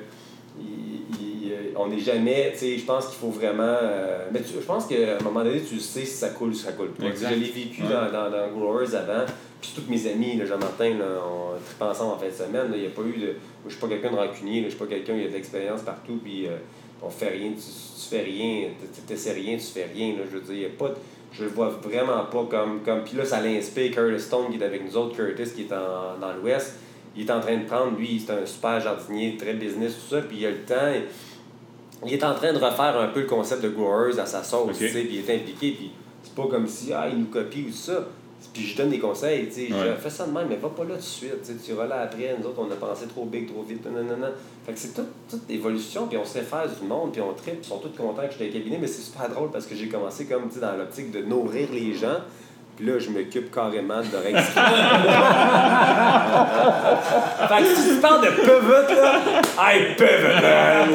il- il- on n'est jamais, tu sais, je pense qu'il faut vraiment... euh, mais tu- je pense qu'à un moment donné, tu sais si ça coule ou si ça coule pas. Je l'ai vécu Ouais. dans, dans, dans Growers avant, puis tous mes amis, là, Jean-Martin, là, on trippait ensemble en fin de semaine, il n'y a pas eu de... Moi, je suis pas quelqu'un de rancunier, je suis pas quelqu'un qui a de l'expérience partout, puis euh, on fait rien, tu, tu fais rien, tu t'essaies rien, tu fais rien, là, je veux dire, il y a pas de- je le vois vraiment pas comme... comme puis là, ça l'inspire Curtis Stone qui est avec nous autres, Curtis qui est en, dans l'Ouest, il est en train de prendre, lui, c'est un super jardinier, très business, tout ça, puis il a le temps, il est en train de refaire un peu le concept de growers à sa sauce, Ok. tu sais, puis il est impliqué, puis c'est pas comme si, ah, il nous copie ou ça. Puis je donne des conseils, tu sais, je Ouais. fais ça de même, mais va pas là tout de suite, tu sais, tu iras là après, nous autres, on a pensé trop big, trop vite, non, non, non. Fait que c'est toute, toute évolution, puis on se fait faire du monde, puis on tripe, ils sont tous contents que j'étais au cabinet, mais c'est super drôle parce que j'ai commencé comme, tu sais, dans l'optique de nourrir les gens, là, je m'occupe carrément de expliquer. fait que si tu parles de pivot, là, I pivot, man,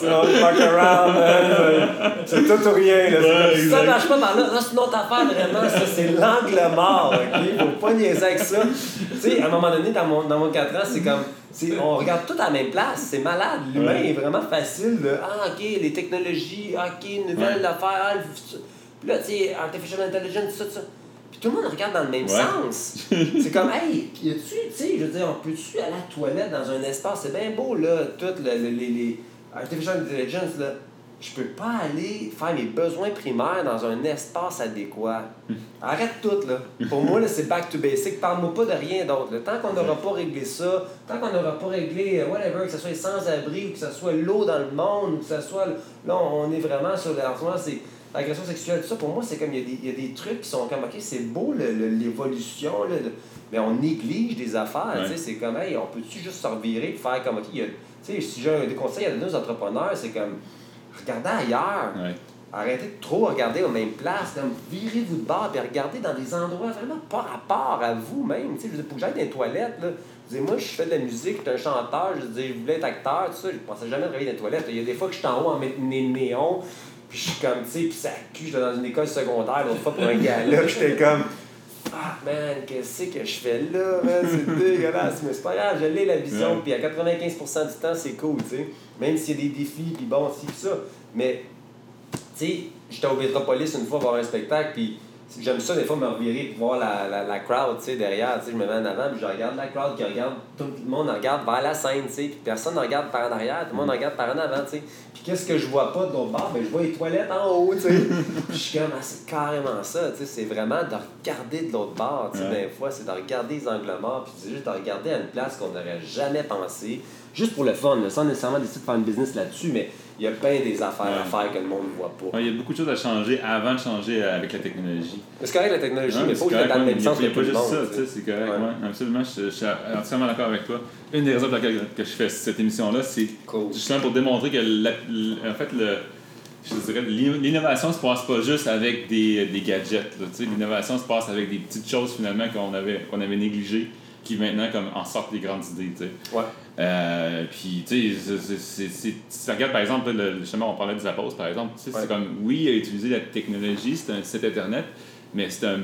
fuck around, man. C'est tout ou rien, là. Ça marche pas par là, là, c'est une autre affaire, vraiment, ça, c'est l'angle mort, OK? Faut pas niaiser avec ça. Tu sais, à un moment donné, dans mon, dans mon 4 ans, c'est comme, on regarde tout à la même place, c'est malade. L'humain Ouais. est vraiment facile de, ah, OK, les technologies, ah, OK, nouvelle Ouais. affaire, ah, le futur. Puis là, tu sais, artificial intelligence, tout ça, tout ça. Puis tout le monde regarde dans le même Ouais. sens. c'est comme, hey, y a-tu, tu sais, je veux dire, on peut-tu aller à la toilette dans un espace, c'est bien beau, là, tout, le- le- les, les artificial intelligence, là. Je peux pas aller faire mes besoins primaires dans un espace adéquat. Arrête tout, là. Pour moi, là, c'est back to basic. Parle-moi pas de rien d'autre. Tant qu'on n'aura pas réglé ça, tant qu'on n'aura pas réglé, euh, whatever, que ce soit les sans-abri, ou que ce soit l'eau dans le monde, ou que ce soit. Là, on est vraiment sur. En ce moment, c'est l'agression sexuelle, tout ça. Pour moi, c'est comme. Il y, a des- il y a des trucs qui sont comme, OK, c'est beau, le- le- l'évolution, mais on néglige des affaires. Ouais. tu sais, C'est comme, hey, on peut-tu juste se revirer et faire comme, OK, y a- si j'ai un des conseils à donner aux entrepreneurs, c'est comme, regardez ailleurs. Ouais. Arrêtez de trop regarder aux mêmes places. Virez-vous de bord et regardez dans des endroits vraiment pas rapport à vous-même. Je veux pour que j'aille dans les toilettes, là, je dire, moi, je fais de la musique, je suis un chanteur, je dire, je voulais être acteur, tout ça, je pensais jamais travailler dans les toilettes. Il y a des fois que je suis en haut en mettant des néons, puis je suis comme, tu sais, puis ça cul, j'étais dans une école secondaire, l'autre fois pour un gala, puis j'étais comme, fuck, man, qu'est-ce que je fais là, man, c'est dégueulasse. Mais c'est pas grave, je l'ai la vision, puis à 95% du temps, c'est cool, tu sais. Même s'il y a des défis, puis bon, ci, puis ça. Mais, tu sais, j'étais au Metropolis une fois voir un spectacle, puis j'aime ça des fois me revirer pour voir la, la, la crowd, tu sais, derrière, je me mets en avant, puis je regarde la crowd qui regarde, tout le monde regarde vers la scène, tu sais, puis personne ne regarde par en arrière, tout le monde regarde par en avant, tu sais. Puis qu'est-ce que je vois pas de l'autre bord? Ben, je vois les toilettes en haut, tu sais. Puis je suis comme, ah, c'est carrément ça, tu sais, c'est vraiment de regarder de l'autre bord, Ouais. des fois, c'est de regarder les angles morts, puis c'est juste de regarder à une place qu'on n'aurait jamais pensé, juste pour le fun, là, sans nécessairement décider de faire une business là-dessus, mais il y a bien des affaires à faire que le monde ne voit pas. Ouais, il y a beaucoup de choses à changer avant de changer euh, avec la technologie. C'est correct la technologie, mais que correct, dans le ouais, même il sens il a pas juste monde. ça, tu sais, c'est correct, Ouais. absolument, je, je suis entièrement d'accord avec toi. Une des raisons pour laquelle que je fais cette émission-là, c'est Cool. justement pour démontrer que, la- en fait, le, je dirais, l'in- l'innovation se passe pas juste avec des, des gadgets. L'innovation se passe avec des petites choses finalement qu'on avait, qu'on avait négligées, qui maintenant comme, en sortent des grandes idées. tu sais. Ouais. Euh, puis, tu sais, si tu regardes par exemple, le- justement, on parlait des apôtres, par exemple, Ouais. c'est comme, oui, il a utilisé la technologie, c'est un site internet, mais c'est un.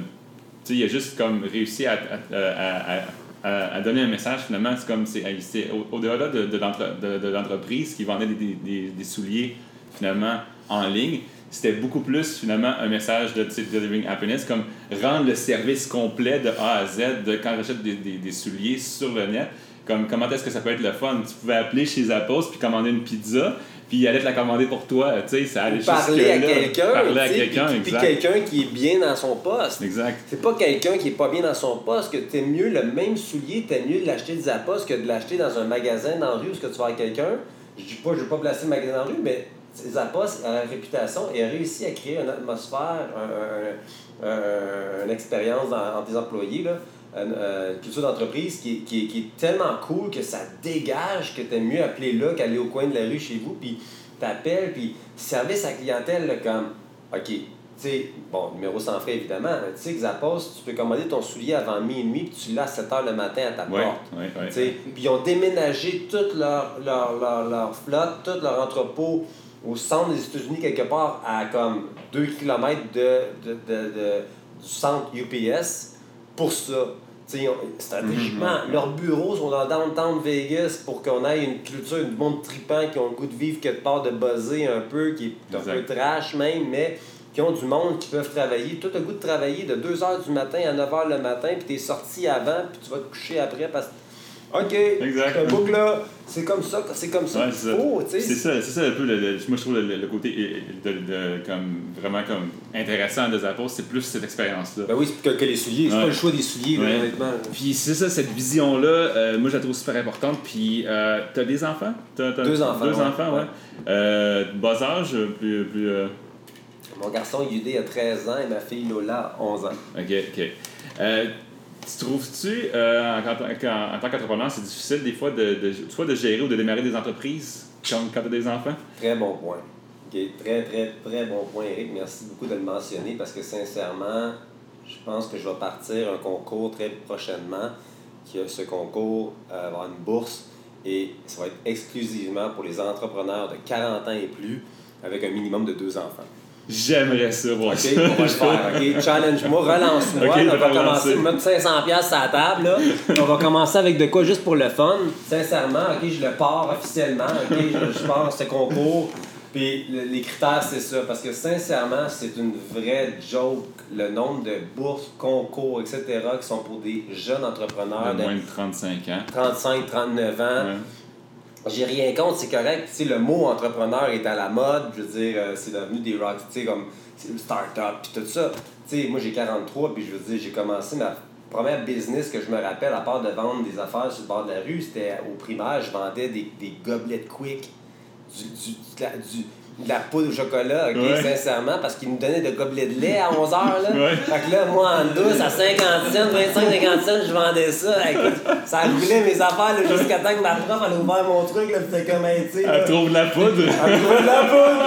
Tu sais, il a juste comme réussi à, à, à- à- à donner un message finalement. C'est comme, c'est au- au-delà de, de l'entre- de- de l'entreprise qui vendait des, des, des souliers finalement en ligne. C'était beaucoup plus finalement un message de sais, Delivering Happiness, comme rendre le service complet de A à Z, de quand j'achète des, des, des souliers sur le net, comme comment est-ce que ça peut être le fun? Tu pouvais appeler chez Zappos puis commander une pizza, puis il allait te la commander pour toi, tu sais, ça allait Parler à quelqu'un, Parler à quelqu'un, puis- quelqu'un qui est bien dans son poste. Exact. C'est pas quelqu'un qui est pas bien dans son poste, que t'es mieux le même soulier, t'es mieux de l'acheter des Zappos que de l'acheter dans un magasin dans la rue où ce que tu vas avec quelqu'un. Je dis pas, je veux pas placer le magasin dans la rue, mais Zappos a la réputation et a réussi à créer une atmosphère, un- un- un- une expérience entre tes employés, là, une, euh, une culture d'entreprise qui, est- qui, est- qui est tellement cool que ça dégage que t'es mieux appeler là qu'aller au coin de la rue chez vous, puis t'appelles, puis service à clientèle, là, comme, OK, tu sais, bon, numéro sans frais évidemment, tu sais que Zappos, tu peux commander ton soulier avant minuit, puis tu l'as à 7 h le matin à ta porte. Puis ils ont déménagé toute leur, leur, leur, leur flotte, tout leur entrepôt au centre des États-Unis, quelque part à comme 2 km de, de, de, de- du centre UPS pour ça. Stratégiquement, Mhm. leurs bureaux sont dans downtown Vegas pour qu'on ait une culture du monde tripant qui ont le goût de vivre quelque part, de buzzer un peu, qui est un peu trash même, mais qui ont du monde qui peuvent travailler. Tout le goût de travailler de 2h du matin à 9h le matin, puis t'es sorti avant, puis tu vas te coucher après parce que. OK, Exact. ce book-là, c'est comme ça, c'est comme ça Ouais, c'est ça. C'est ça, c'est ça un peu le, le- moi je trouve le, côté euh, de, de- comme vraiment comme intéressant de Zappos, c'est plus cette expérience là. Ben oui, c'est que, que les souliers, c'est Ouais. pas le choix des souliers, là, honnêtement. Puis c'est ça cette vision là, moi je la trouve super importante. Puis euh, t'as des enfants, T'as- t'as- Deux enfants, deux enfants, ouais. Euh, bas âge, plus plus. euh, Mon garçon Yudé a 13 ans et ma fille Lola a 11 ans. ok ok. Tu trouves-tu, euh, en, tant qu'en- en tant qu'entrepreneur, c'est difficile des fois de, soit de gérer ou de démarrer des entreprises quand, tu as des enfants? Très bon point. Très, très, très bon point, Eric. Merci beaucoup de le mentionner parce que sincèrement, je pense que je vais partir un concours très prochainement. Ce concours euh, va avoir une bourse et ça va être exclusivement pour les entrepreneurs de 40 ans et plus avec un minimum de deux enfants. J'aimerais ça voir OK, ça. on va le faire. OK, challenge-moi, relance-moi. On va commencer, mettre 500$ piastres sur la table. Là. on va commencer avec de quoi juste pour le fun. Sincèrement, OK, je le pars officiellement. OK, je, je pars ce concours. Puis le- les critères, c'est ça. Parce que sincèrement, c'est une vraie joke. Le nombre de bourses, concours, etc., qui sont pour des jeunes entrepreneurs De de moins de 35 ans. 35, 39 ans. Ouais. J'ai rien contre, c'est correct. Tu sais, le mot entrepreneur est à la mode. Je veux dire, euh, c'est devenu des rocks, tu sais, comme start-up puis tout ça. Tu sais, moi j'ai 43 puis je veux dire, j'ai commencé ma première business que je me rappelle, à part de vendre des affaires sur le bord de la rue, c'était au primaire, je vendais des, des gobelets quick, du, du, du- de la poudre au chocolat, ok, Ouais. sincèrement, parce qu'ils nous donnaient de gobelets de lait à 11h. Là. Ouais. Fait que là, moi, en douce, à 50 cents, 25-50 cents, je vendais ça. Écoute, ça roulait mes affaires jusqu'à temps que ma prof elle a ouvert mon truc. là, C'était comme, hey, tu sais. Elle trouve de la poudre. elle trouvait de la poudre.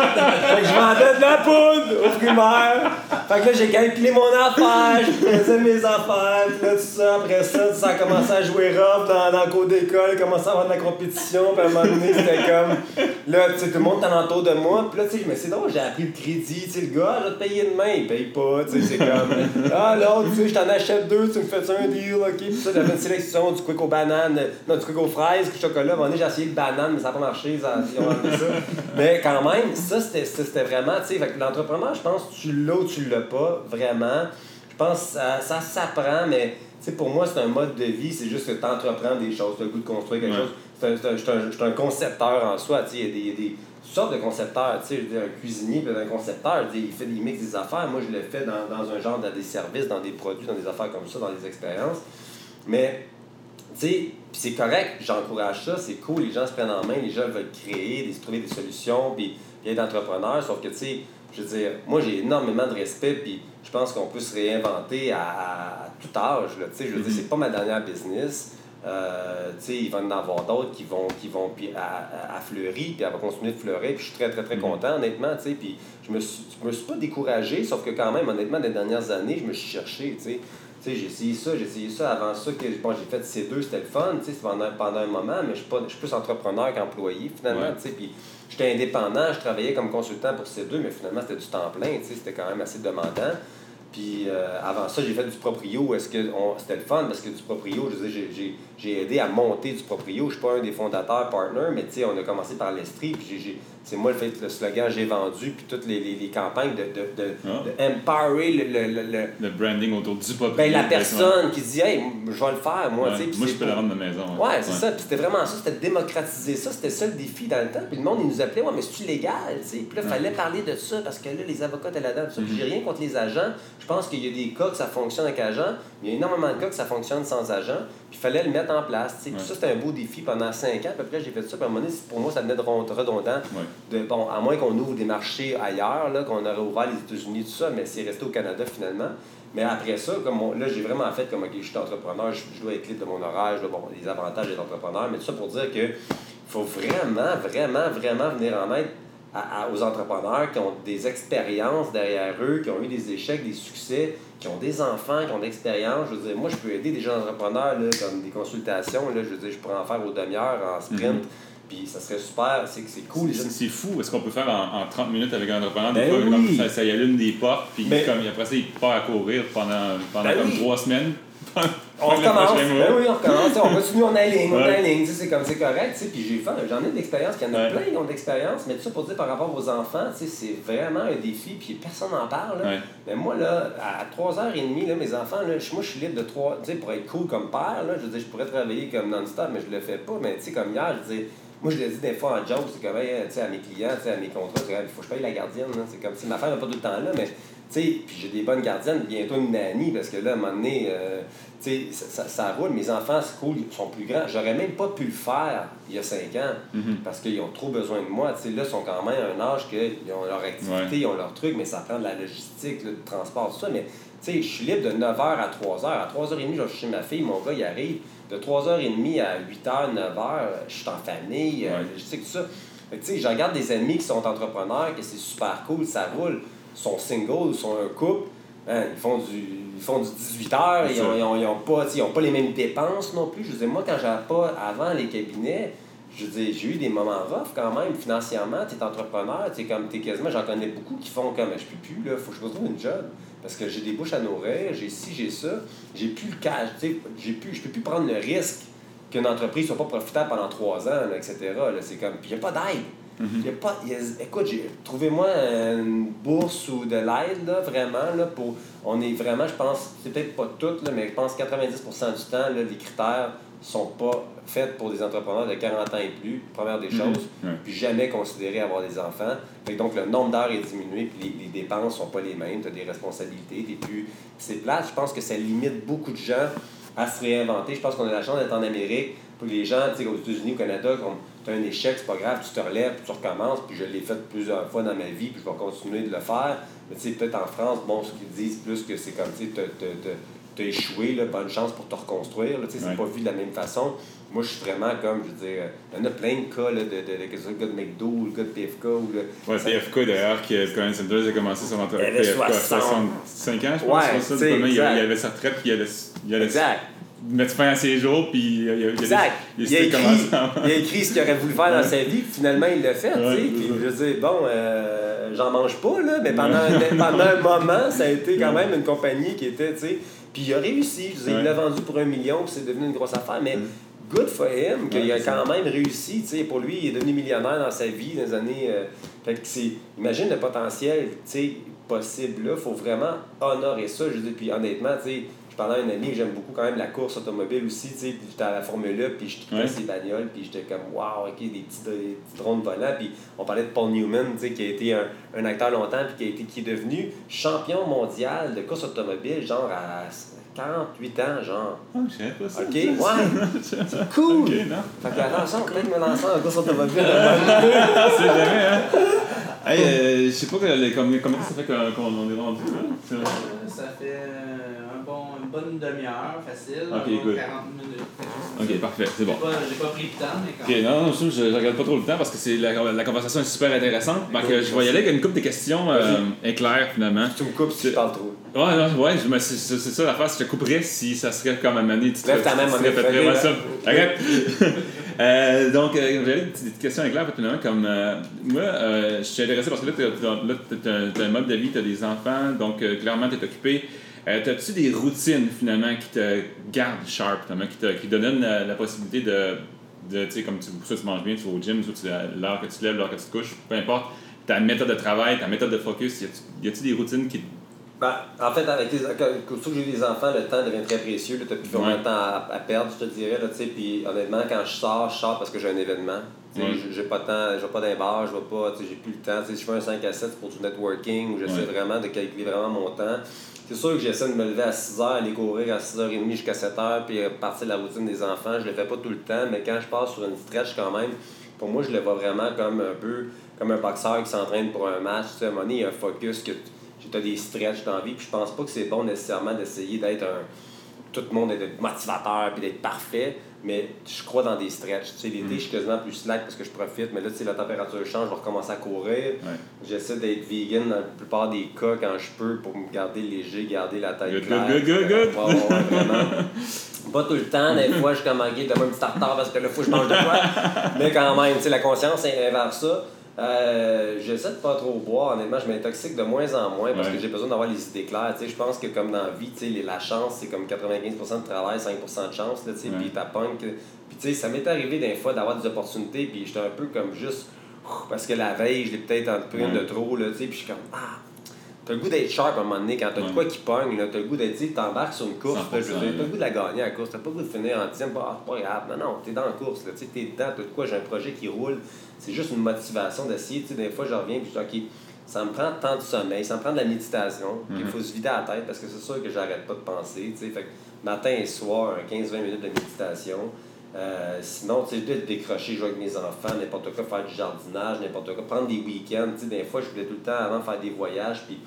fait que je vendais de la poudre au primaire. Fait que là, j'ai calculé mon affaire, je faisais mes affaires, puis là, tout ça. Après ça, ça a commencé à jouer rough dans, dans le cours d'école, commencé à avoir de la compétition, puis à un moment donné, c'était comme. Là, tu sais, tout le monde est alentour de moi, moi, puis là, tu sais, mais c'est drôle, j'ai appris le crédit, tu sais, le gars, je vais te payer demain, il paye pas, tu sais, c'est comme, ah, l'autre, tu sais, je t'en achète deux, tu me fais un deal, ok, puis ça, j'avais une sélection du quick aux bananes, non, du quick aux fraises, du chocolat, donné, j'ai essayé le banane, mais ça n'a pas marché, ça, ils ont ça. Mais quand même, ça, c'était vraiment, tu sais, l'entrepreneur, je pense, tu l'as ou tu l'as pas, vraiment. Je pense ça, ça s'apprend, mais, tu sais, pour moi, c'est un mode de vie, c'est juste que tu entreprends des choses, tu as le goût de construire quelque chose. Je suis un, un, concepteur en soi, tu sais, il y a des sortes de concepteurs. Tu sais, un cuisinier, puis un concepteur, il, fait, il mixe des affaires. Moi, je le fais dans, dans un genre, dans des services, dans des produits, dans des affaires comme ça, dans des expériences. Mais, tu sais, c'est correct, j'encourage ça, c'est cool, les gens se prennent en main, les gens veulent créer, des, trouver des solutions, puis, puis être entrepreneur. Sauf que, tu sais, je veux dire, moi, j'ai énormément de respect, puis je pense qu'on peut se réinventer à, à, tout âge. Là, je veux dire, mm-hmm. c'est pas ma dernière business. Euh, il va y en avoir d'autres qui vont, qui vont puis à, à, fleurir, puis elle va continuer de fleurir. Puis je suis très, très, très mm-hmm. content, honnêtement. Puis je me, suis, me suis pas découragé, sauf que quand même, honnêtement, les dernières années, je me suis cherché. j'ai essayé ça, j'ai essayé ça. Avant ça, que, bon, j'ai fait ces deux, c'était le fun pendant, pendant un moment, mais je suis, plus entrepreneur qu'employé finalement. Puis j'étais indépendant, je travaillais comme consultant pour ces deux, mais finalement, c'était du temps plein. C'était quand même assez demandant. Puis euh, avant ça, j'ai fait du proprio. Est-ce que c'était le fun? Parce que du proprio, je j'ai aidé à monter du proprio. Je suis pas un des fondateurs partners, mais on a commencé par l'Estrie. Puis c'est moi le fait le slogan j'ai vendu, puis toutes les, les, les campagnes de, de, de, ah. empower le, le, le, le, branding autour du proprio. Ben, la personne qui dit hey, je vais le faire, moi. Ouais. Moi, je peux la rendre de maison. Ouais, c'est ça. Puis c'était vraiment ça, c'était démocratiser ça. C'était ça le défi dans le temps. Puis le monde, il nous appelait ouais, mais c'est-tu légal? Puis là, il fallait parler de ça parce que là, les avocats étaient là-dedans. Mm J'ai rien contre les agents. Je pense qu'il y a des cas que ça fonctionne avec agent, mais il y a énormément de cas que ça fonctionne sans agent. Puis il fallait le mettre en place. Puis ça, c'était un beau défi pendant cinq ans. Puis après, j'ai fait ça. Puis à un moment donné, pour moi, ça venait de redondant. De, bon, à moins qu'on ouvre des marchés ailleurs, là, qu'on aurait ouvert les États-Unis, tout ça, mais c'est resté au Canada finalement. Mais après ça, comme là, j'ai vraiment fait comme, OK, je suis entrepreneur, je, dois être libre de mon horaire, je bon, les avantages d'être entrepreneur, mais tout ça pour dire que faut vraiment, vraiment, vraiment venir en aide aux entrepreneurs qui ont des expériences derrière eux, qui ont eu des échecs, des succès, qui ont des enfants, qui ont d'expérience. Je veux dire, moi, je peux aider des jeunes entrepreneurs, là, comme des consultations. Là, je veux dire, je pourrais en faire aux demi-heures, en sprint. Mhm. Puis ça serait super, c'est c'est cool. C'est fou. Est-ce qu'on peut faire en, en, 30 minutes avec un entrepreneur? Des ben fois, oui. ça, ça, y allume des portes, puis comme, après ça, il part à courir pendant, pendant ben comme trois semaines. on recommence. Ben oui, on recommence. on continue, on aligne, on aligne. C'est comme c'est correct. Puis j'ai fait, j'en ai de l'expérience, il y en a plein qui ont de l'expérience, mais tout ça pour dire par rapport aux enfants, c'est vraiment un défi, puis personne n'en parle. Mais moi, là, à 3h30, là, mes enfants, là, moi, je suis libre de 3 tu sais, pour être cool comme père, là, je veux dire, je pourrais travailler comme non-stop, mais je le fais pas. Mais tu sais, comme hier, je dis moi, je le dis des fois en joke, c'est comme, sais, à mes clients, à mes contrats, il faut que je paye la gardienne. C'est comme si ma femme n'a pas tout le temps là, mais puis j'ai des bonnes gardiennes, bientôt une nanny, parce que là, à un moment donné, euh, ça, ça, roule. Mes enfants, c'est cool, ils sont plus grands. J'aurais même pas pu le faire il y a cinq ans, mm-hmm. parce qu'ils ont trop besoin de moi. sais là, ils sont quand même à un âge qu'ils ont leur activité, ils ont leur truc, mais ça prend de la logistique, le transport, tout ça. Mais je suis libre de 9h à 3h. À 3h30, je vais chez ma fille, mon gars, il arrive. De 3h30 à 8h, 9h, je suis en famille, euh, je sais que tout ça. Tu sais, je regarde des amis qui sont entrepreneurs, que c'est super cool, ça roule sont singles, sont un couple, hein, ils font du ils font du 18 heures, ils n'ont ils ont, pas, ont pas les mêmes dépenses non plus. Je veux moi, quand j'avais pas avant les cabinets, je veux j'ai eu des moments rough quand même, financièrement, tu es entrepreneur, tu comme, es quasiment, j'en connais beaucoup qui font comme, je peux plus, là, faut que je retrouve une job. Parce que j'ai des bouches à nourrir, j'ai ci, j'ai ça, j'ai plus le cash, j'ai plus, je peux plus prendre le risque qu'une entreprise soit pas profitable pendant trois ans, etc. C'est comme, puis il n'y a pas d'aide. Mhm. y a pas, écoute, trouvez-moi une bourse ou de l'aide, là, vraiment, là, pour... On est vraiment, je pense, c'est peut-être pas tout, là, mais je pense que 90% du temps, là, les critères sont pas faits pour des entrepreneurs de 40 ans et plus, première des mhm. choses, puis jamais considérer avoir des enfants. donc, le nombre d'heures est diminué, puis les, les dépenses sont pas les mêmes, tu as des responsabilités, t'es plus... C'est plat, je pense que ça limite beaucoup de gens à se réinventer. Je pense qu'on a la chance d'être en Amérique, pour les gens, tu sais, aux États-Unis, au Canada, tu as un échec, c'est pas grave, tu te relèves, tu recommences, puis je l'ai fait plusieurs fois dans ma vie, puis je vais continuer de le faire. Mais tu sais, peut-être en France, bon, ce qu'ils disent plus que c'est comme, tu sais, t'as échoué, là, bonne chance pour te reconstruire, tu sais, c'est pas vu de la même façon. Moi, je suis vraiment comme, je veux dire, il y en a plein de cas, là, de, de, de, de, le gars de McDo ou le gars de PFK. Ou le, ouais, PFK d'ailleurs, qui, quand Sanders a commencé son entreprise PFK à 65 ans, je pense. Ouais, ça, il, il avait sa retraite, puis il allait. Il allait exact. Mettre fin à ses jours, puis il a, il a, Exact. il a Il écrit, il a écrit ce qu'il aurait voulu faire dans sa vie, puis finalement il l'a fait. tu Ouais, sais. Puis ça. je veux dire, bon, euh, j'en mange pas, là, mais pendant, un- pendant un moment, ça a été quand même une compagnie qui était, tu sais. Puis il a réussi. Je veux dire, Ouais. Il l'a vendu pour un million, puis c'est devenu une grosse affaire. Mais good for him, qu'il Ouais, a quand même réussi. Tu sais, pour lui, il est devenu millionnaire dans sa vie dans les années. euh, fait que c'est. Imagine le potentiel, tu sais, possible là. Faut vraiment honorer ça. Je veux dire, puis honnêtement, tu sais. Je parlais à un ami que j'aime beaucoup quand même la course automobile aussi, tu sais, puis j'étais à la Formule 1, puis je trippais Ouais. ses bagnoles, puis j'étais comme, waouh, ok, des petits, des petits drones volants, puis on parlait de Paul Newman, tu sais, qui a été un, un acteur longtemps, puis qui, a été, qui est devenu champion mondial de course automobile, genre à 48 ans, genre. Oh, je savais pas ça. Ok, ouais, c'est cool! Ok, non. Fait que attention, peut-être me lancer en course automobile. Ah, c'est jamais, hein. Hey, euh, je sais pas que- les- combien, ça fait qu'on qu'on en est rendu, là. Euh, Ça fait euh, une bonne demi-heure, facile. Ok, un bon good. 40 minutes. Ok, parfait, c'est bon. J'ai pas, pas pris le temps, mais quand Ok, non, non, je, je, regarde pas trop le temps parce que c'est la, la conversation est super intéressante. Donc, je vais y aller avec une couple de questions euh, finalement. Tu me coupes si je parle trop. Ouais, non, ouais, c'est ça l'affaire, si je te couperais si ça serait comme à Mané, tu te Lève ta main, tu te ça. Arrête! Euh, donc, euh, j'avais une petite question éclair, finalement, comme euh, moi, euh, je suis intéressé parce que là, tu as, un mode de vie, tu as des enfants, donc euh, clairement, tu es occupé. Euh, T'as-tu des routines, finalement, qui te gardent sharp, qui te, qui te donnent la, la possibilité de, de tu sais, comme tu, soit tu manges bien, tu vas au gym, soit l'heure que tu te lèves, l'heure que tu te couches, peu importe, ta méthode de travail, ta méthode de focus, y a-tu- des routines qui Ben, en fait, avec les, surtout que j'ai des enfants, le temps devient très précieux. Tu n'as plus vraiment Ouais. de temps à, à perdre, je te dirais. Là, tu sais. puis honnêtement, quand je sors, je sors parce que j'ai un événement. Ouais. j'ai- pas de temps, je vais pas les bars, je vais pas, tu sais, j'ai plus le temps. Si je fais un 5 à 7, c'est pour du networking, où j'essaie Ouais. vraiment de calculer vraiment mon temps. C'est sûr que j'essaie de me lever à 6h, aller courir à 6h30 jusqu'à 7h, puis partir de la routine des enfants. Je le fais pas tout le temps, mais quand je passe sur une stretch quand même, pour moi, je le vois vraiment comme un peu comme un boxeur qui s'entraîne pour un match. Tu sais, à un il y a un focus que tu as des stretches dans la vie, puis je pense pas que c'est bon nécessairement d'essayer d'être un. Tout le monde est motivateur puis d'être parfait, mais je crois dans des stretches. Tu sais, l'été, je suis quasiment plus slack parce que je profite, mais là, tu sais, la température change, je vais recommencer à courir. Ouais. J'essaie d'être vegan dans la plupart des cas quand je peux pour me garder léger, garder la tête Good, claire. good, vraiment. Pas tout le temps, des fois, je suis comme, ok, donne-moi un petit tartare parce que là, faut que je mange de quoi. Mais quand même, tu sais, la conscience est vers ça. Euh, J'essaie de pas trop boire, honnêtement, je m'intoxique de moins en moins parce Ouais. que j'ai besoin d'avoir les idées claires. Tu sais, je pense que comme dans la vie, tu sais, les- la chance, c'est comme 95% de travail, 5% de chance, là, tu sais, Ouais. puis ta punk. Puis tu sais, ça m'est arrivé des fois d'avoir des opportunités, puis j'étais un peu comme juste. Parce que la veille, je l'ai peut-être en une Ouais. de trop, là, tu sais, puis je suis comme, ah, T'as le goût d'être sharp à un moment donné, quand t'as Ouais. de quoi qui pogne, là, t'as le goût d'être, tu sais, t'embarques sur une course, 100%, t'as le goût de la gagner à la course, t'as pas le goût de finir en dixième, bah, c'est pas grave, non, non, t'es dans la course, là, t'es dedans, t'as de quoi, j'ai un projet qui roule, c'est juste une motivation d'essayer, tu sais, des fois, je reviens, puis je dis, ok, ça me prend tant de sommeil, ça me prend de la méditation, puis il Mhm. faut se vider la tête, parce que c'est sûr que j'arrête pas de penser, tu sais, fait que matin et soir, un 15-20 minutes de méditation, euh, sinon, tu sais, de décrocher, jouer avec mes enfants, n'importe quoi, faire du jardinage, n'importe quoi, prendre des week-ends. Tu sais, des fois, je voulais tout le temps avant faire des voyages, puis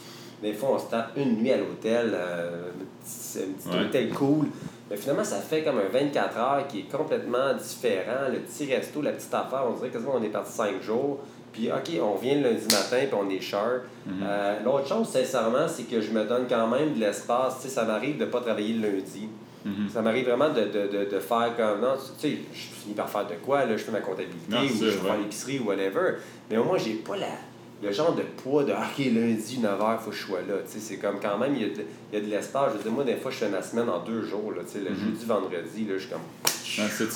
des fois, on se tape une nuit à l'hôtel, euh, c'est un petit Ouais. hôtel cool. Mais finalement, ça fait comme un 24 heures qui est complètement différent. Le petit resto, la petite affaire, on dirait quasiment on est parti 5 jours. Puis, OK, on vient le lundi matin, puis on est sharp. Mhm. Euh, L'autre chose, sincèrement, c'est que je me donne quand même de l'espace. Tu sais, ça m'arrive de ne pas travailler le lundi. Mhm. Ça m'arrive vraiment de, de, de, de faire comme. Non, tu sais, je finis par faire de quoi, là, je fais ma comptabilité Non, ou je fais l'épicerie ou whatever. Mais au moins, j'ai pas la, le genre de poids de OK, lundi, 9h, faut que je sois là. Tu sais, c'est comme quand même, il y a de, il y a de l'espace. Je veux dire, moi, des fois, je fais ma semaine en deux jours. Là, tu sais, le Mhm. jeudi, vendredi, là, je suis comme. Ouais, ça, tu,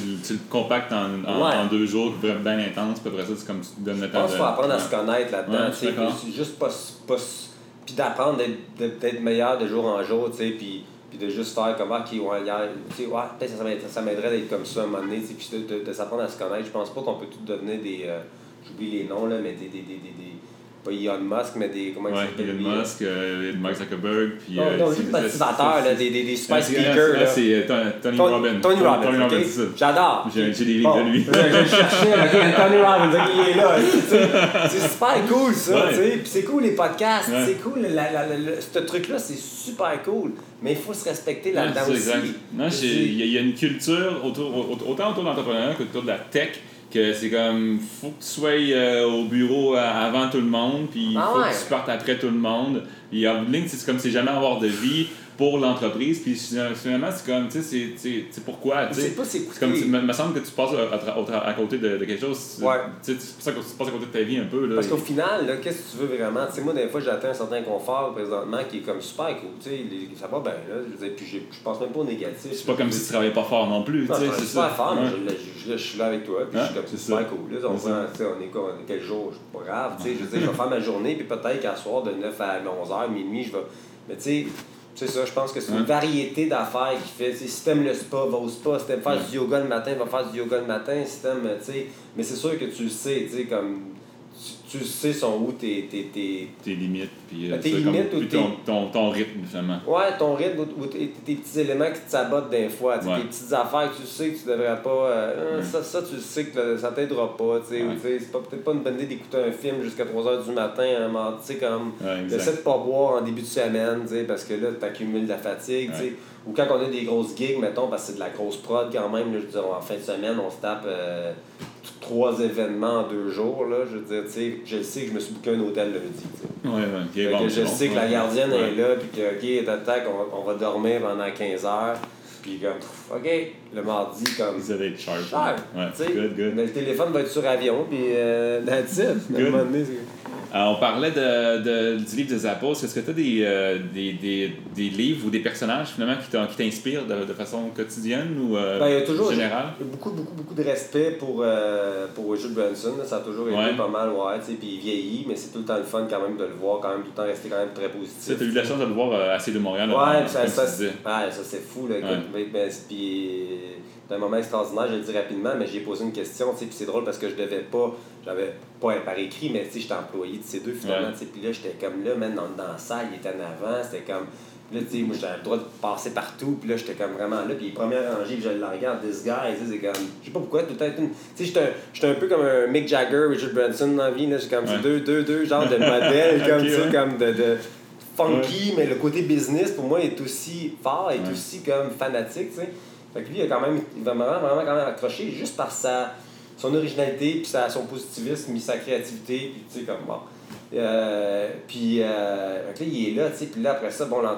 tu, tu- tu le compactes en, en, Ouais. en deux jours, bien intense, puis après ça, c'est comme tu te donnes le Je temps pense de. qu'il faut apprendre à se connaître là-dedans. Ouais, tu sais, juste pas. pas puis d'apprendre d'être meilleur de jour en jour, tu sais, puis, puis de juste faire comme, ah, ok, ouais, hier, tu sais, ouais, peut-être ça m'aiderait- ça m'aiderait d'être comme ça à un moment donné, puis de, de, de s'apprendre à se connaître. Je pense pas qu'on peut tout devenir des. euh, J'oublie les noms, là, mais des. des, des, des, des- pas Elon Musk, mais des. Comment Ouais, Elon lui, Musk, euh, Mark Zuckerberg, puis. Non, euh, non, c'est- motivateurs, là, des, des, des super Ah, c'est- speakers. ah, là. c'est euh, Tony, Robbins. Tony Robbins, Tony ok? Robbins, c'est ça. J'adore. J'ai des livres Bon, de lui. je, le cherchais, ok, Tony Robbins, il est là. C'est super cool, ça, Ouais. tu sais. Puis c'est cool, les podcasts, Ouais. c'est cool. La, la, la- ce truc-là, c'est super cool. Mais il faut se respecter là-dedans aussi. il y, a- il y a une culture autour, au- autant autour de l'entrepreneuriat qu'autour de la tech que c'est comme faut que tu sois euh, au bureau à- avant tout le monde puis il Ah faut ouais. que tu partes après tout le monde Puis en ligne, c'est comme c'est jamais avoir de vie pour l'entreprise. Puis finalement, c'est comme, tu sais, c'est- c'est c'est pourquoi, tu sais. pas c'est C'est comme, il me semble que tu passes à, côté de, de quelque chose. Ouais. Tu sais, c'est pour ça que tu passes à côté de ta vie un peu. Là. Parce qu'au final, là, qu'est-ce que tu veux vraiment? Tu sais, moi, des fois, j'ai atteint un certain confort présentement qui est comme super cool. Tu sais, ça va bien, là. Je veux dire, puis je pense même pas au négatif. c'est pas comme si tu travaillais pas fort non plus. Non, tu sais, je c'est ça. fort, mais Ouais. je, je- je- je suis là avec toi, puis je suis comme c'est super ça. cool. Là, on, prend, tu sais, on est quoi, on est quel jour? C'est pas grave, tu sais. Je veux dire, je vais faire ma journée, puis peut-être qu'à soir, de 9 à 11h, minuit, je vais. Mais tu sais, c'est ça, je pense que c'est une variété d'affaires qui fait. Si t'aimes le spa, va au spa. Si t'aimes faire du yoga le matin, va faire du yoga le matin. Si t'aimes, tu sais. Mais c'est sûr que tu le sais, tu sais, comme. Tu, sais sont où tes. tes, tes Tes limites. Puis, Ben, euh, tes ça, comme- limites ou ton, ton, ton rythme, finalement. Ouais, ton rythme ou, ou tes, tes petits éléments qui te sabotent des fois, Ouais. tes petites affaires que tu sais que tu devrais pas. euh, Ouais. ça, ça, tu sais que là, ça t'aidera pas, tu sais. Ouais. C'est peut-être pas une bonne idée d'écouter un film jusqu'à 3h du matin, un mardi, tu sais, comme. Essaie de pas boire en début de semaine, tu sais, parce que là, t'accumules de la fatigue, tu sais. Ou quand on a des grosses gigs, mettons, parce que c'est de la grosse prod quand même, là, je veux dire, en fin de semaine, on se tape euh, trois événements en deux jours, là. Je veux dire, tu sais, je le sais que je me suis booké un hôtel lundi, tu sais. Ouais, ouais, bon, que je bon. sais que la gardienne est là, puis que, OK, tac, on, on va dormir pendant 15 heures. Puis comme, OK, le mardi, comme, Ça va être sharp. Ouais, tu good, good. Mais le téléphone va être sur avion, puis euh, that's it. Good. donné, Euh, on parlait de, de- du livre de Zappos. Est-ce que tu as des, euh, des, des, des livres ou des personnages finalement qui t'inspirent de, de façon quotidienne ou euh, Ben, il y a toujours générale? beaucoup, beaucoup, beaucoup de respect pour, euh, pour Richard Branson. là. Ça a toujours été Ouais. pas mal, ouais, tu puis il vieillit, mais c'est tout le temps le fun quand même de le voir, quand même, tout le temps rester quand même très Tu positif. as eu la chance de le voir euh, assez de Montréal. Ouais, là, puis ça, ça, tu ça c'est fou. Là, Ouais. mais- mais- puis, c'est un moment extraordinaire, je le dis rapidement, mais j'ai posé une question, tu sais, puis c'est drôle parce que je devais pas, j'avais pas par écrit, mais j'étais employé de ces deux finalement, Ouais. tu sais, puis là, j'étais comme là, même dans, dans la salle, il était en avant, c'était comme, là, tu sais, moi, j'avais le droit de passer partout, puis là, j'étais comme vraiment là, puis les premières rangées, puis je le regarde, this guy, tu sais, c'est comme, je sais pas pourquoi, tout le temps, une- tu sais, j'étais un- peu comme un Mick Jagger, Richard Branson dans la vie, là, comme, Ouais. deux, deux, deux genres de modèles, comme, Ok, tu sais, ouais. comme de- de funky, mais le côté business pour moi est aussi fort, est aussi comme fanatique, tu sais. Fait que lui, il a quand même, vraiment, vraiment quand même accroché juste par sa, son originalité, puis sa, son positivisme, puis sa créativité, puis tu sais, comme bon. Euh, puis euh, là, il est là, tu sais, puis là, après ça, bon, le-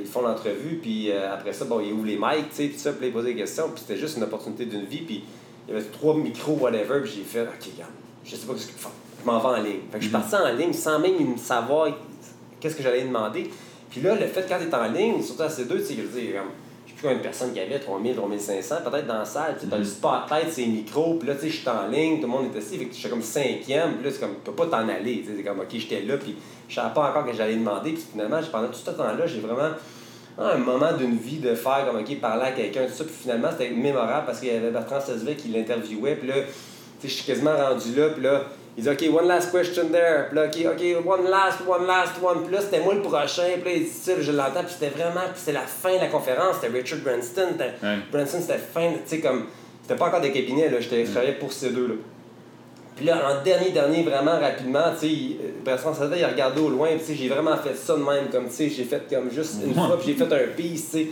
ils font l'entrevue, puis euh, après ça, bon, il ouvre les mics, tu sais, puis ça, puis là, il pose des questions, puis c'était juste une opportunité d'une vie, puis il y avait trois micros, whatever, puis j'ai fait, ok, regarde, je sais pas ce que je m'en vais en ligne. Fait que je suis parti en ligne sans même savoir qu'est-ce que j'allais demander. Puis là, le fait quand tu es en ligne, surtout à ces deux, tu sais, je veux dire, comme, plus combien de personnes qu'il y avait, 3000, 3500, peut-être dans la salle, tu sais, t'as le spotlight, c'est micros, puis là, tu sais, je suis en ligne, tout le monde est assis, fait que j'étais comme cinquième, puis là, c'est comme, tu peux pas t'en aller, tu sais, c'est comme, ok, j'étais là, puis je savais pas encore que j'allais demander, puis finalement, pendant tout ce temps-là, j'ai vraiment un moment d'une vie de faire comme, ok, parler à quelqu'un, tout ça, puis finalement, c'était mémorable parce qu'il y avait Bertrand Sesvet qui l'interviewait, puis là, tu sais, je suis quasiment rendu là, puis là, il dit, OK, one last question there. Puis là, OK, OK, one last, one last, one. Puis là, c'était moi le prochain. Puis là, il dit ça, je l'entends. Puis c'était vraiment, puis c'était la fin de la conférence. C'était Richard Branston. Ouais. Branson, c'était fin, tu sais, comme, c'était pas encore des cabinets, là. J'étais, travaillais pour ces deux-là. Puis là, en dernier, dernier, vraiment rapidement, tu sais, euh, Bertrand Sesvet, il a regardé au loin, puis tu sais, j'ai vraiment fait ça de même, comme, tu sais, j'ai fait comme juste une fois, puis j'ai fait un piece, tu sais.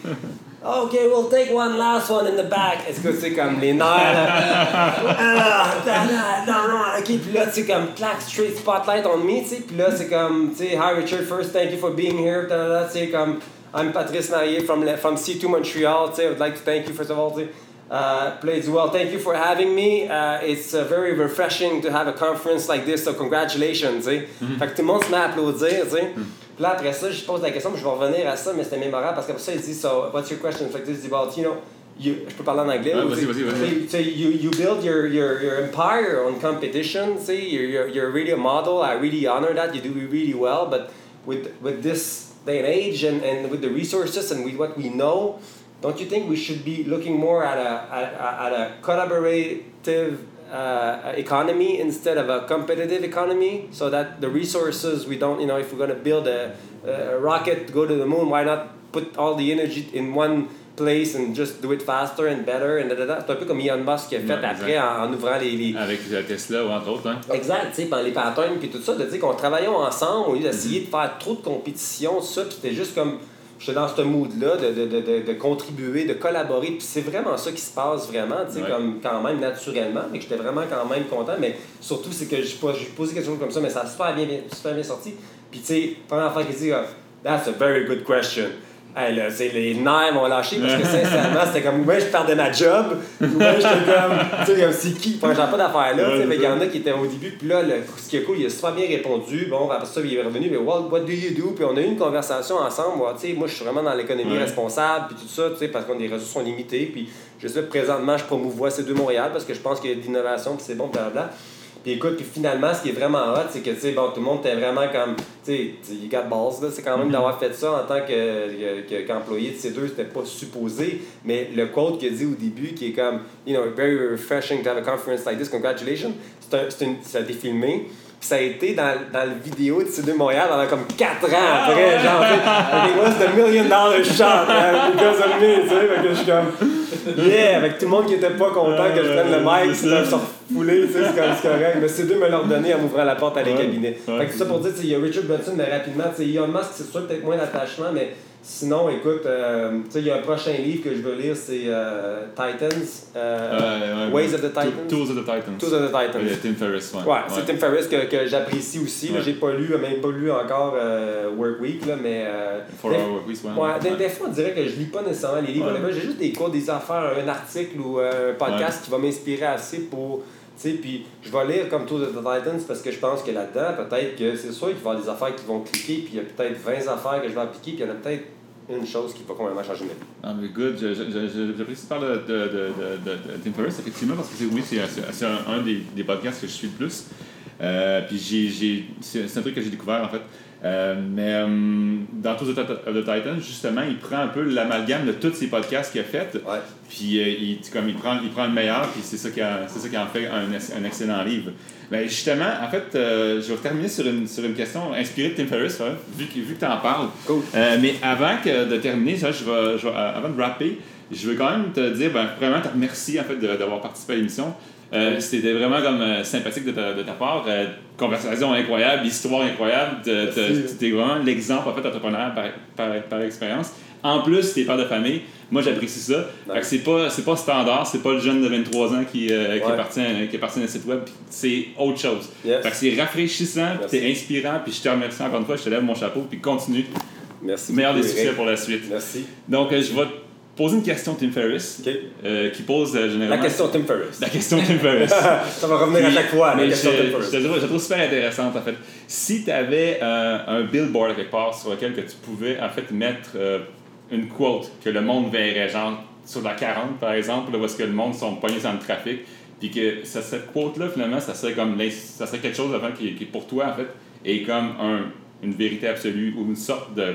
Ah, OK, we'll take one last one in the back. Est-ce que c'est comme les nerfs? Ah, non, non, OK, puis là, sais, comme, clack, straight spotlight on me, tu sais, puis là, c'est comme, tu sais, hi Richard, first, thank you for being here, tu sais, comme, I'm Patrice Marier from, from C2 Montreal, tu sais, I would like to thank you, first of all, tu sais. Uh, please, well, thank you for having me. Uh, it's uh, very refreshing to have a conference like this, so congratulations. tu sais. Fait que tout le monde se met à applaudir. tu sais. Puis là, après ça, je pose la question, puis je vais revenir à ça, mais c'était mémorable parce qu'après ça, il dit So, what's your question? Fait que il dit Well, you know, you, je peux parler en anglais. Ouais, vas-y, vas-y, vas-y. sais, you, you build your, your, your empire on competition. sais, You're, you're, you're really a model. I really honor that. You do really well. But with, with this day and age and, and with the resources and with what we know, don't you think we should be looking more at a, at, a- at a collaborative uh, economy instead of a competitive economy? So that the resources we don't, you know, if we're going to build a, a rocket to go to the moon, why not put all the energy in one place and just do it faster and better and da, da, da? C'est un peu comme Elon Musk qui a fait Ouais, après en, en ouvrant les, les, Avec euh, Tesla ou entre autres. Hein? Exact, tu sais, les patterns puis tout ça, de dire qu'on travaillait ensemble au lieu d'essayer de faire trop de compétition, tout ça, puis c'était juste comme. J'étais dans ce mood-là de, de, de, de, de contribuer, de collaborer, puis c'est vraiment ça qui se passe vraiment, tu sais, Ouais. comme quand même naturellement, mais j'étais vraiment quand même content, mais surtout c'est que j'ai posé quelque chose comme ça, mais ça a super bien, bien- super bien sorti. Puis tu sais, première fois qu'il dit, ah, That's a very good question. Hey, là, les nerfs m'ont lâché parce que sincèrement, c'était comme, ouais, je perdais ma job, ou bien j'étais comme, tu sais, comme, c'est qui, enfin, j'avais pas d'affaires là, tu sais, il y en a qui étaient au début, puis là, le, ce qui est cool, il a super bien répondu, bon, après ça, il est revenu, mais what, what do you do? Puis on a eu une conversation ensemble, ouais, tu sais, moi, je suis vraiment dans l'économie Ouais. responsable, puis tout ça, tu sais, parce que les ressources sont limitées, puis je sais, présentement, je promouvois C2 Montréal parce que je pense qu'il y a de l'innovation, puis c'est bon, blablabla. Puis écoute, puis finalement, ce qui est vraiment hot, c'est que, tu sais, bon, tout le monde était vraiment comme, tu sais, you got balls, là, c'est quand même d'avoir fait ça en tant que, que- que- qu'employé de C2, c'était pas supposé, mais le quote qu'il a dit au début, qui est comme, you know, very refreshing to have a conference like this, congratulations, c'est un, c'est une, ça a été filmé, puis ça a été dans, dans le vidéo de C2 Montréal pendant comme 4 ans après, genre, tu sais, it was the million dollar shot, because of me, tu sais, fait que je suis comme, yeah, avec tout le monde qui était pas content que je prenne le mic, c'est refouler, tu sais, c'est comme c'est correct. Mais C2 me l'a redonné en m'ouvrant la porte à les Ouais. cabinets. Ouais. Fait que c'est ça pour dire, il y a Richard Branson, mais rapidement, Elon Musk, c'est sûr peut-être moins d'attachement, mais sinon, écoute, euh, tu sais, il y a un prochain livre que je veux lire, c'est euh, Titans, euh, Ways of the Titans. Tools of the Titans. Tools of the Titans. Tim Ferriss, ouais. Ouais, c'est Tim Ferriss que, que j'apprécie aussi. J'ai pas lu, même pas lu encore Work Week, là, mais. euh, For des- Our Work Week, ouais. Des, fois, on dirait que je lis pas nécessairement les livres. J'ai juste des cours, des affaires, un article ou un podcast qui va m'inspirer assez pour. Puis je vais lire comme Tour de the Titans parce que je pense que là-dedans, peut-être que c'est sûr qu'il va y avoir des affaires qui vont cliquer, puis il y a peut-être 20 affaires que je vais appliquer, puis il y en a peut-être une chose qui va complètement changer ma vie. Ah, mais good, de de, de, de, Tim Ferriss, effectivement, parce que c'est, oui, c'est, un, des, podcasts que je suis le plus. Euh, puis c'est un truc que j'ai découvert, en fait. Euh, mais euh, dans Tools of the of the Titan, justement, il prend un peu l'amalgame de tous ces podcasts qu'il a fait. Ouais. Puis euh, il, comme il, prend, il prend le meilleur, puis c'est ça qui, a- c'est ça qui en fait un, ex- un excellent livre. Mais justement, en fait, je vais terminer sur une, sur une question inspirée de Tim Ferriss, hein, vu que, vu que tu en parles. Cool. Mais avant que de terminer, ça, je vais, je vais- avant de rapper, je veux quand même te dire, ben, vraiment te remercier en fait, de- d'avoir participé à l'émission. Euh, C'était vraiment comme euh, sympathique de ta, de ta part. Euh, conversation incroyable, histoire incroyable. Merci. T'es vraiment l'exemple en fait, entrepreneur par, par, par expérience. En plus, t'es père de famille. Moi, j'apprécie ça. C'est pas, c'est pas standard, c'est pas le jeune de 23 ans qui, qui, Ouais. est parti, à- qui est parti un site web. C'est autre chose. Yes. C'est rafraîchissant, t'es inspirant, puis je te remercie encore une fois. Je te lève mon chapeau, puis continue. Merci. Meilleur des succès pour la suite. Merci. Donc, je vais poser une question, Tim Ferriss, euh, qui pose euh, La généralement. question Tim Ferriss. La question Tim Ferriss. Ça va revenir à chaque fois, la question je, Tim Ferriss. je la trouve super intéressante en fait. Si tu avais un billboard quelque part sur lequel que tu pouvais en fait mettre euh, une quote que le monde verrait, genre sur la 40 par exemple, là, où est-ce que le monde sont pognés dans le trafic, puis que ça- cette quote-là finalement, ça serait comme ça serait quelque chose fait, qui, qui pour toi en fait est comme un, une vérité absolue ou une sorte de,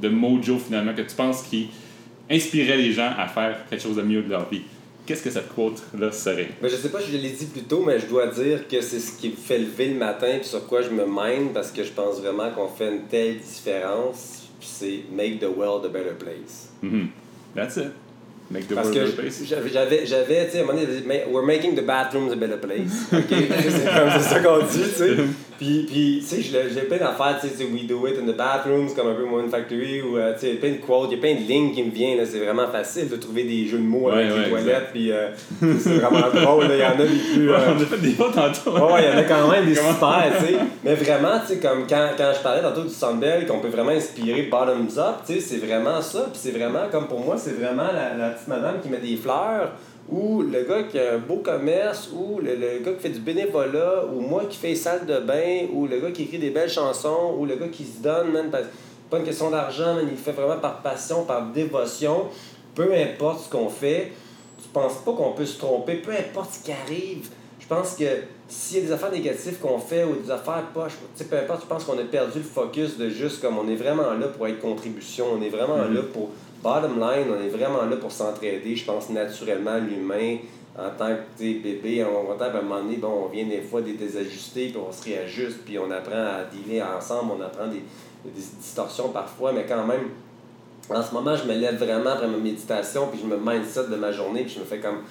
de mojo finalement que tu penses qui inspirait les gens à faire quelque chose de mieux de leur vie. Qu'est-ce que cette quote-là serait? Mais je sais pas si je l'ai dit plus tôt, mais je dois dire que c'est ce qui me fait lever le matin puis sur quoi je me mine parce que je pense vraiment qu'on fait une telle différence. C'est make the world a better place. Mhm. That's it. Make the Parce world que better place. j'avais, j'avais, j'avais, tu sais, à un moment donné, we're making the bathrooms a better place. OK? c'est comme c'est ça qu'on dit, tu sais. Puis, puis tu sais, j'ai plein d'affaires, tu sais, we do it in the bathrooms, comme un peu One Factory, ou, euh, tu sais, plein de quotes, il y a plein de lignes qui me viennent, là, c'est vraiment facile de trouver des jeux de mots Ouais, avec ouais, les toilettes, puis euh, c'est vraiment drôle, il y en a des plus... euh, On a fait des fois tantôt. Ouais, ouais, il y en a quand même des super, tu sais. Mais vraiment, tu sais, comme quand, quand je parlais tantôt du Sunbelt, qu'on peut vraiment inspirer bottoms up, tu sais, c'est vraiment ça. Puis c'est vraiment, comme pour moi, c'est vraiment la, la petite madame qui met des fleurs, ou le gars qui a un beau commerce, ou le, le gars qui fait du bénévolat, ou moi qui fais salle de bain, ou le gars qui écrit des belles chansons, ou le gars qui se donne, man, pas une question d'argent, mais il le fait vraiment par passion, par dévotion. Peu importe ce qu'on fait, tu penses pas qu'on peut se tromper, peu importe ce qui arrive. Je pense que s'il y a des affaires négatives qu'on fait ou des affaires poches, tu sais, peu importe, je pense qu'on a perdu le focus de juste comme on est vraiment là pour être contribution, on est vraiment Mhm. là pour bottom line, on est vraiment là pour s'entraider. Je pense naturellement l'humain en tant que bébé, on va à un moment donné, bon, on vient des fois des désajustés, puis on se réajuste, puis on apprend à dealer ensemble, on apprend des, des distorsions parfois, mais quand même, en ce moment, je me lève vraiment après ma méditation, puis je me mindset de ma journée, puis je me fais comme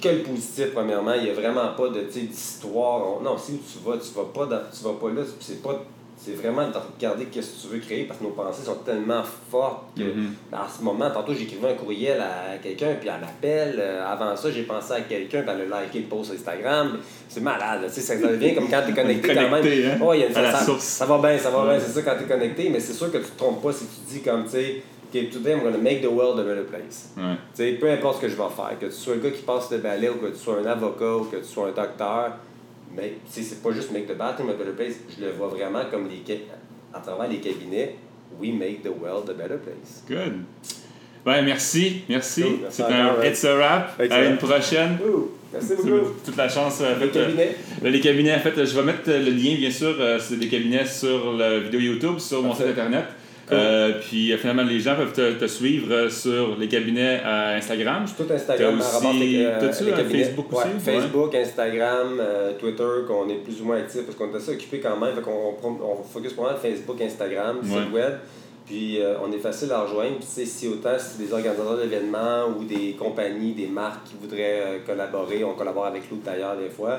que le positif, premièrement. Il n'y a vraiment pas de d'histoire. On- Non, si tu vas, tu vas pas dans, tu vas pas là, c'est pas c'est vraiment de regarder qu'est-ce que tu veux créer parce que nos pensées sont tellement fortes que Mhm. ben, en ce moment, tantôt j'écrivais un courriel à quelqu'un puis elle m'appelle. Euh, avant ça, j'ai pensé à quelqu'un puis elle a liké le post Instagram. C'est malade, tu sais, ça devient comme quand tu es connecté quand même. Connecté, hein, Ouais, il y a une- à la ça, source. ça va bien, ça va Ouais. bien, c'est ça quand tu es connecté, mais c'est sûr que tu te trompes pas si tu dis comme tu sais, OK, today I'm gonna make the world a better place. Ouais. Peu importe ce que je vais faire, que tu sois le gars qui passe le balai ou que tu sois un avocat ou que tu sois un docteur, mais sais, c'est pas juste make the bathroom a better place, je le vois vraiment comme les à travers les cabinets, we make the world a better place. Good. Ben, merci. Merci. Cool, C'est un ouais. It's a Wrap. It's À une prochaine. Merci beaucoup. Toute la chance. euh, Le faites, euh, cabinet. Ben, Les cabinets, en fait, je vais mettre le lien, bien sûr, euh, c'est des cabinets sur la vidéo YouTube, sur mon site internet. Cool. Euh, puis euh, finalement, les gens peuvent te, te suivre euh, sur les cabinets à Instagram. Tout Instagram, aussi- les, euh, les cabinets? Facebook aussi? Ouais. Facebook, Instagram, euh, Twitter, qu'on est plus ou moins actifs parce qu'on est assez occupé quand même. Fait qu'on on, on focus pas mal Facebook, Instagram, Ouais. site web. Puis on est facile à rejoindre. Puis si autant si des organisateurs d'événements ou des compagnies, des marques qui voudraient collaborer, on collabore avec Lou d'ailleurs des fois.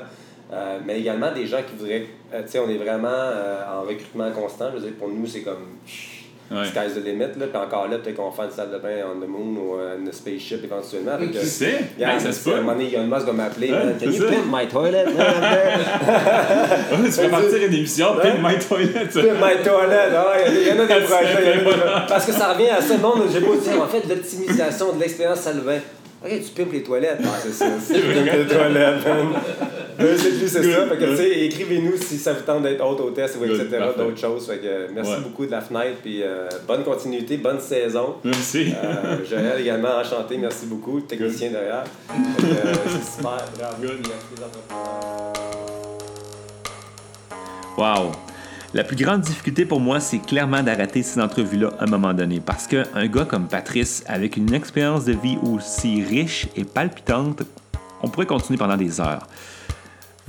Euh, mais également des gens qui voudraient. euh, tu sais, on est vraiment euh, en recrutement constant. Je veux dire, pour nous, c'est comme. Ouais. Sky's the limit. Là. Puis encore là, peut-être qu'on va faire une salle de bain on the moon ou euh, une spaceship éventuellement. Que- Qui sait? Yeah, Hey, ça se À un peut. moment donné, Elon Musk va m'appeler. Ouais, Can you pimp my toilet? tu peux partir une émission, puis My Toilet. Pimp my toilet. Il y en a des projets. Parce que ça revient à ça. Non, j'ai pas dit, en fait, l'optimisation de l'expérience salle de bain. Ok, tu pimpes les toilettes. C'est ça. Tu pimpes les toilettes, C'est plus, c'est ça. Fait que, tu sais, écrivez-nous si ça vous tente d'être hôte hôtesse ou Good, etc. D'autres choses. Fait que, merci Ouais. beaucoup de la fenêtre. Puis euh, bonne continuité, bonne saison. Merci. Euh, Joël également enchanté, merci beaucoup, technicien derrière. Fait que, euh, c'est super, bravo. Good. Wow! La plus grande difficulté pour moi, c'est clairement d'arrêter ces entrevues-là à un moment donné. Parce qu'un gars comme Patrice, avec une expérience de vie aussi riche et palpitante, on pourrait continuer pendant des heures.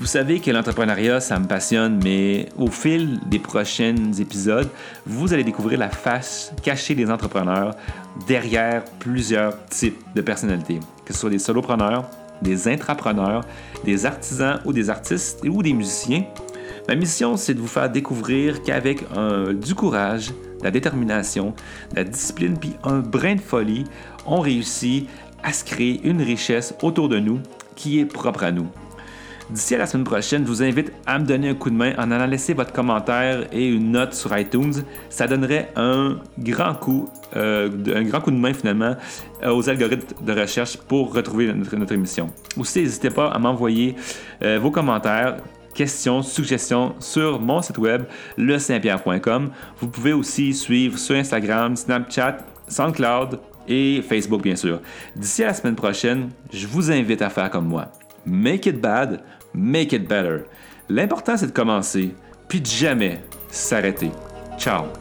Vous savez que l'entrepreneuriat, ça me passionne, mais au fil des prochains épisodes, vous allez découvrir la face cachée des entrepreneurs derrière plusieurs types de personnalités, que ce soit des solopreneurs, des intrapreneurs, des artisans ou des artistes ou des musiciens. Ma mission, c'est de vous faire découvrir qu'avec du courage, de la détermination, de la discipline puis un brin de folie, on réussit à se créer une richesse autour de nous qui est propre à nous. D'ici à la semaine prochaine, je vous invite à me donner un coup de main en allant laisser votre commentaire et une note sur iTunes. Ça donnerait un grand coup, euh, un grand coup de main finalement euh, aux algorithmes de recherche pour retrouver notre, émission. Aussi, n'hésitez pas à m'envoyer euh, vos commentaires, questions, suggestions sur mon site web, le-saint-pierre.com. Vous pouvez aussi suivre sur Instagram, Snapchat, SoundCloud et Facebook bien sûr. D'ici à la semaine prochaine, je vous invite à faire comme moi. Make it bad, make it better. L'important c'est de commencer, puis de jamais s'arrêter. Ciao!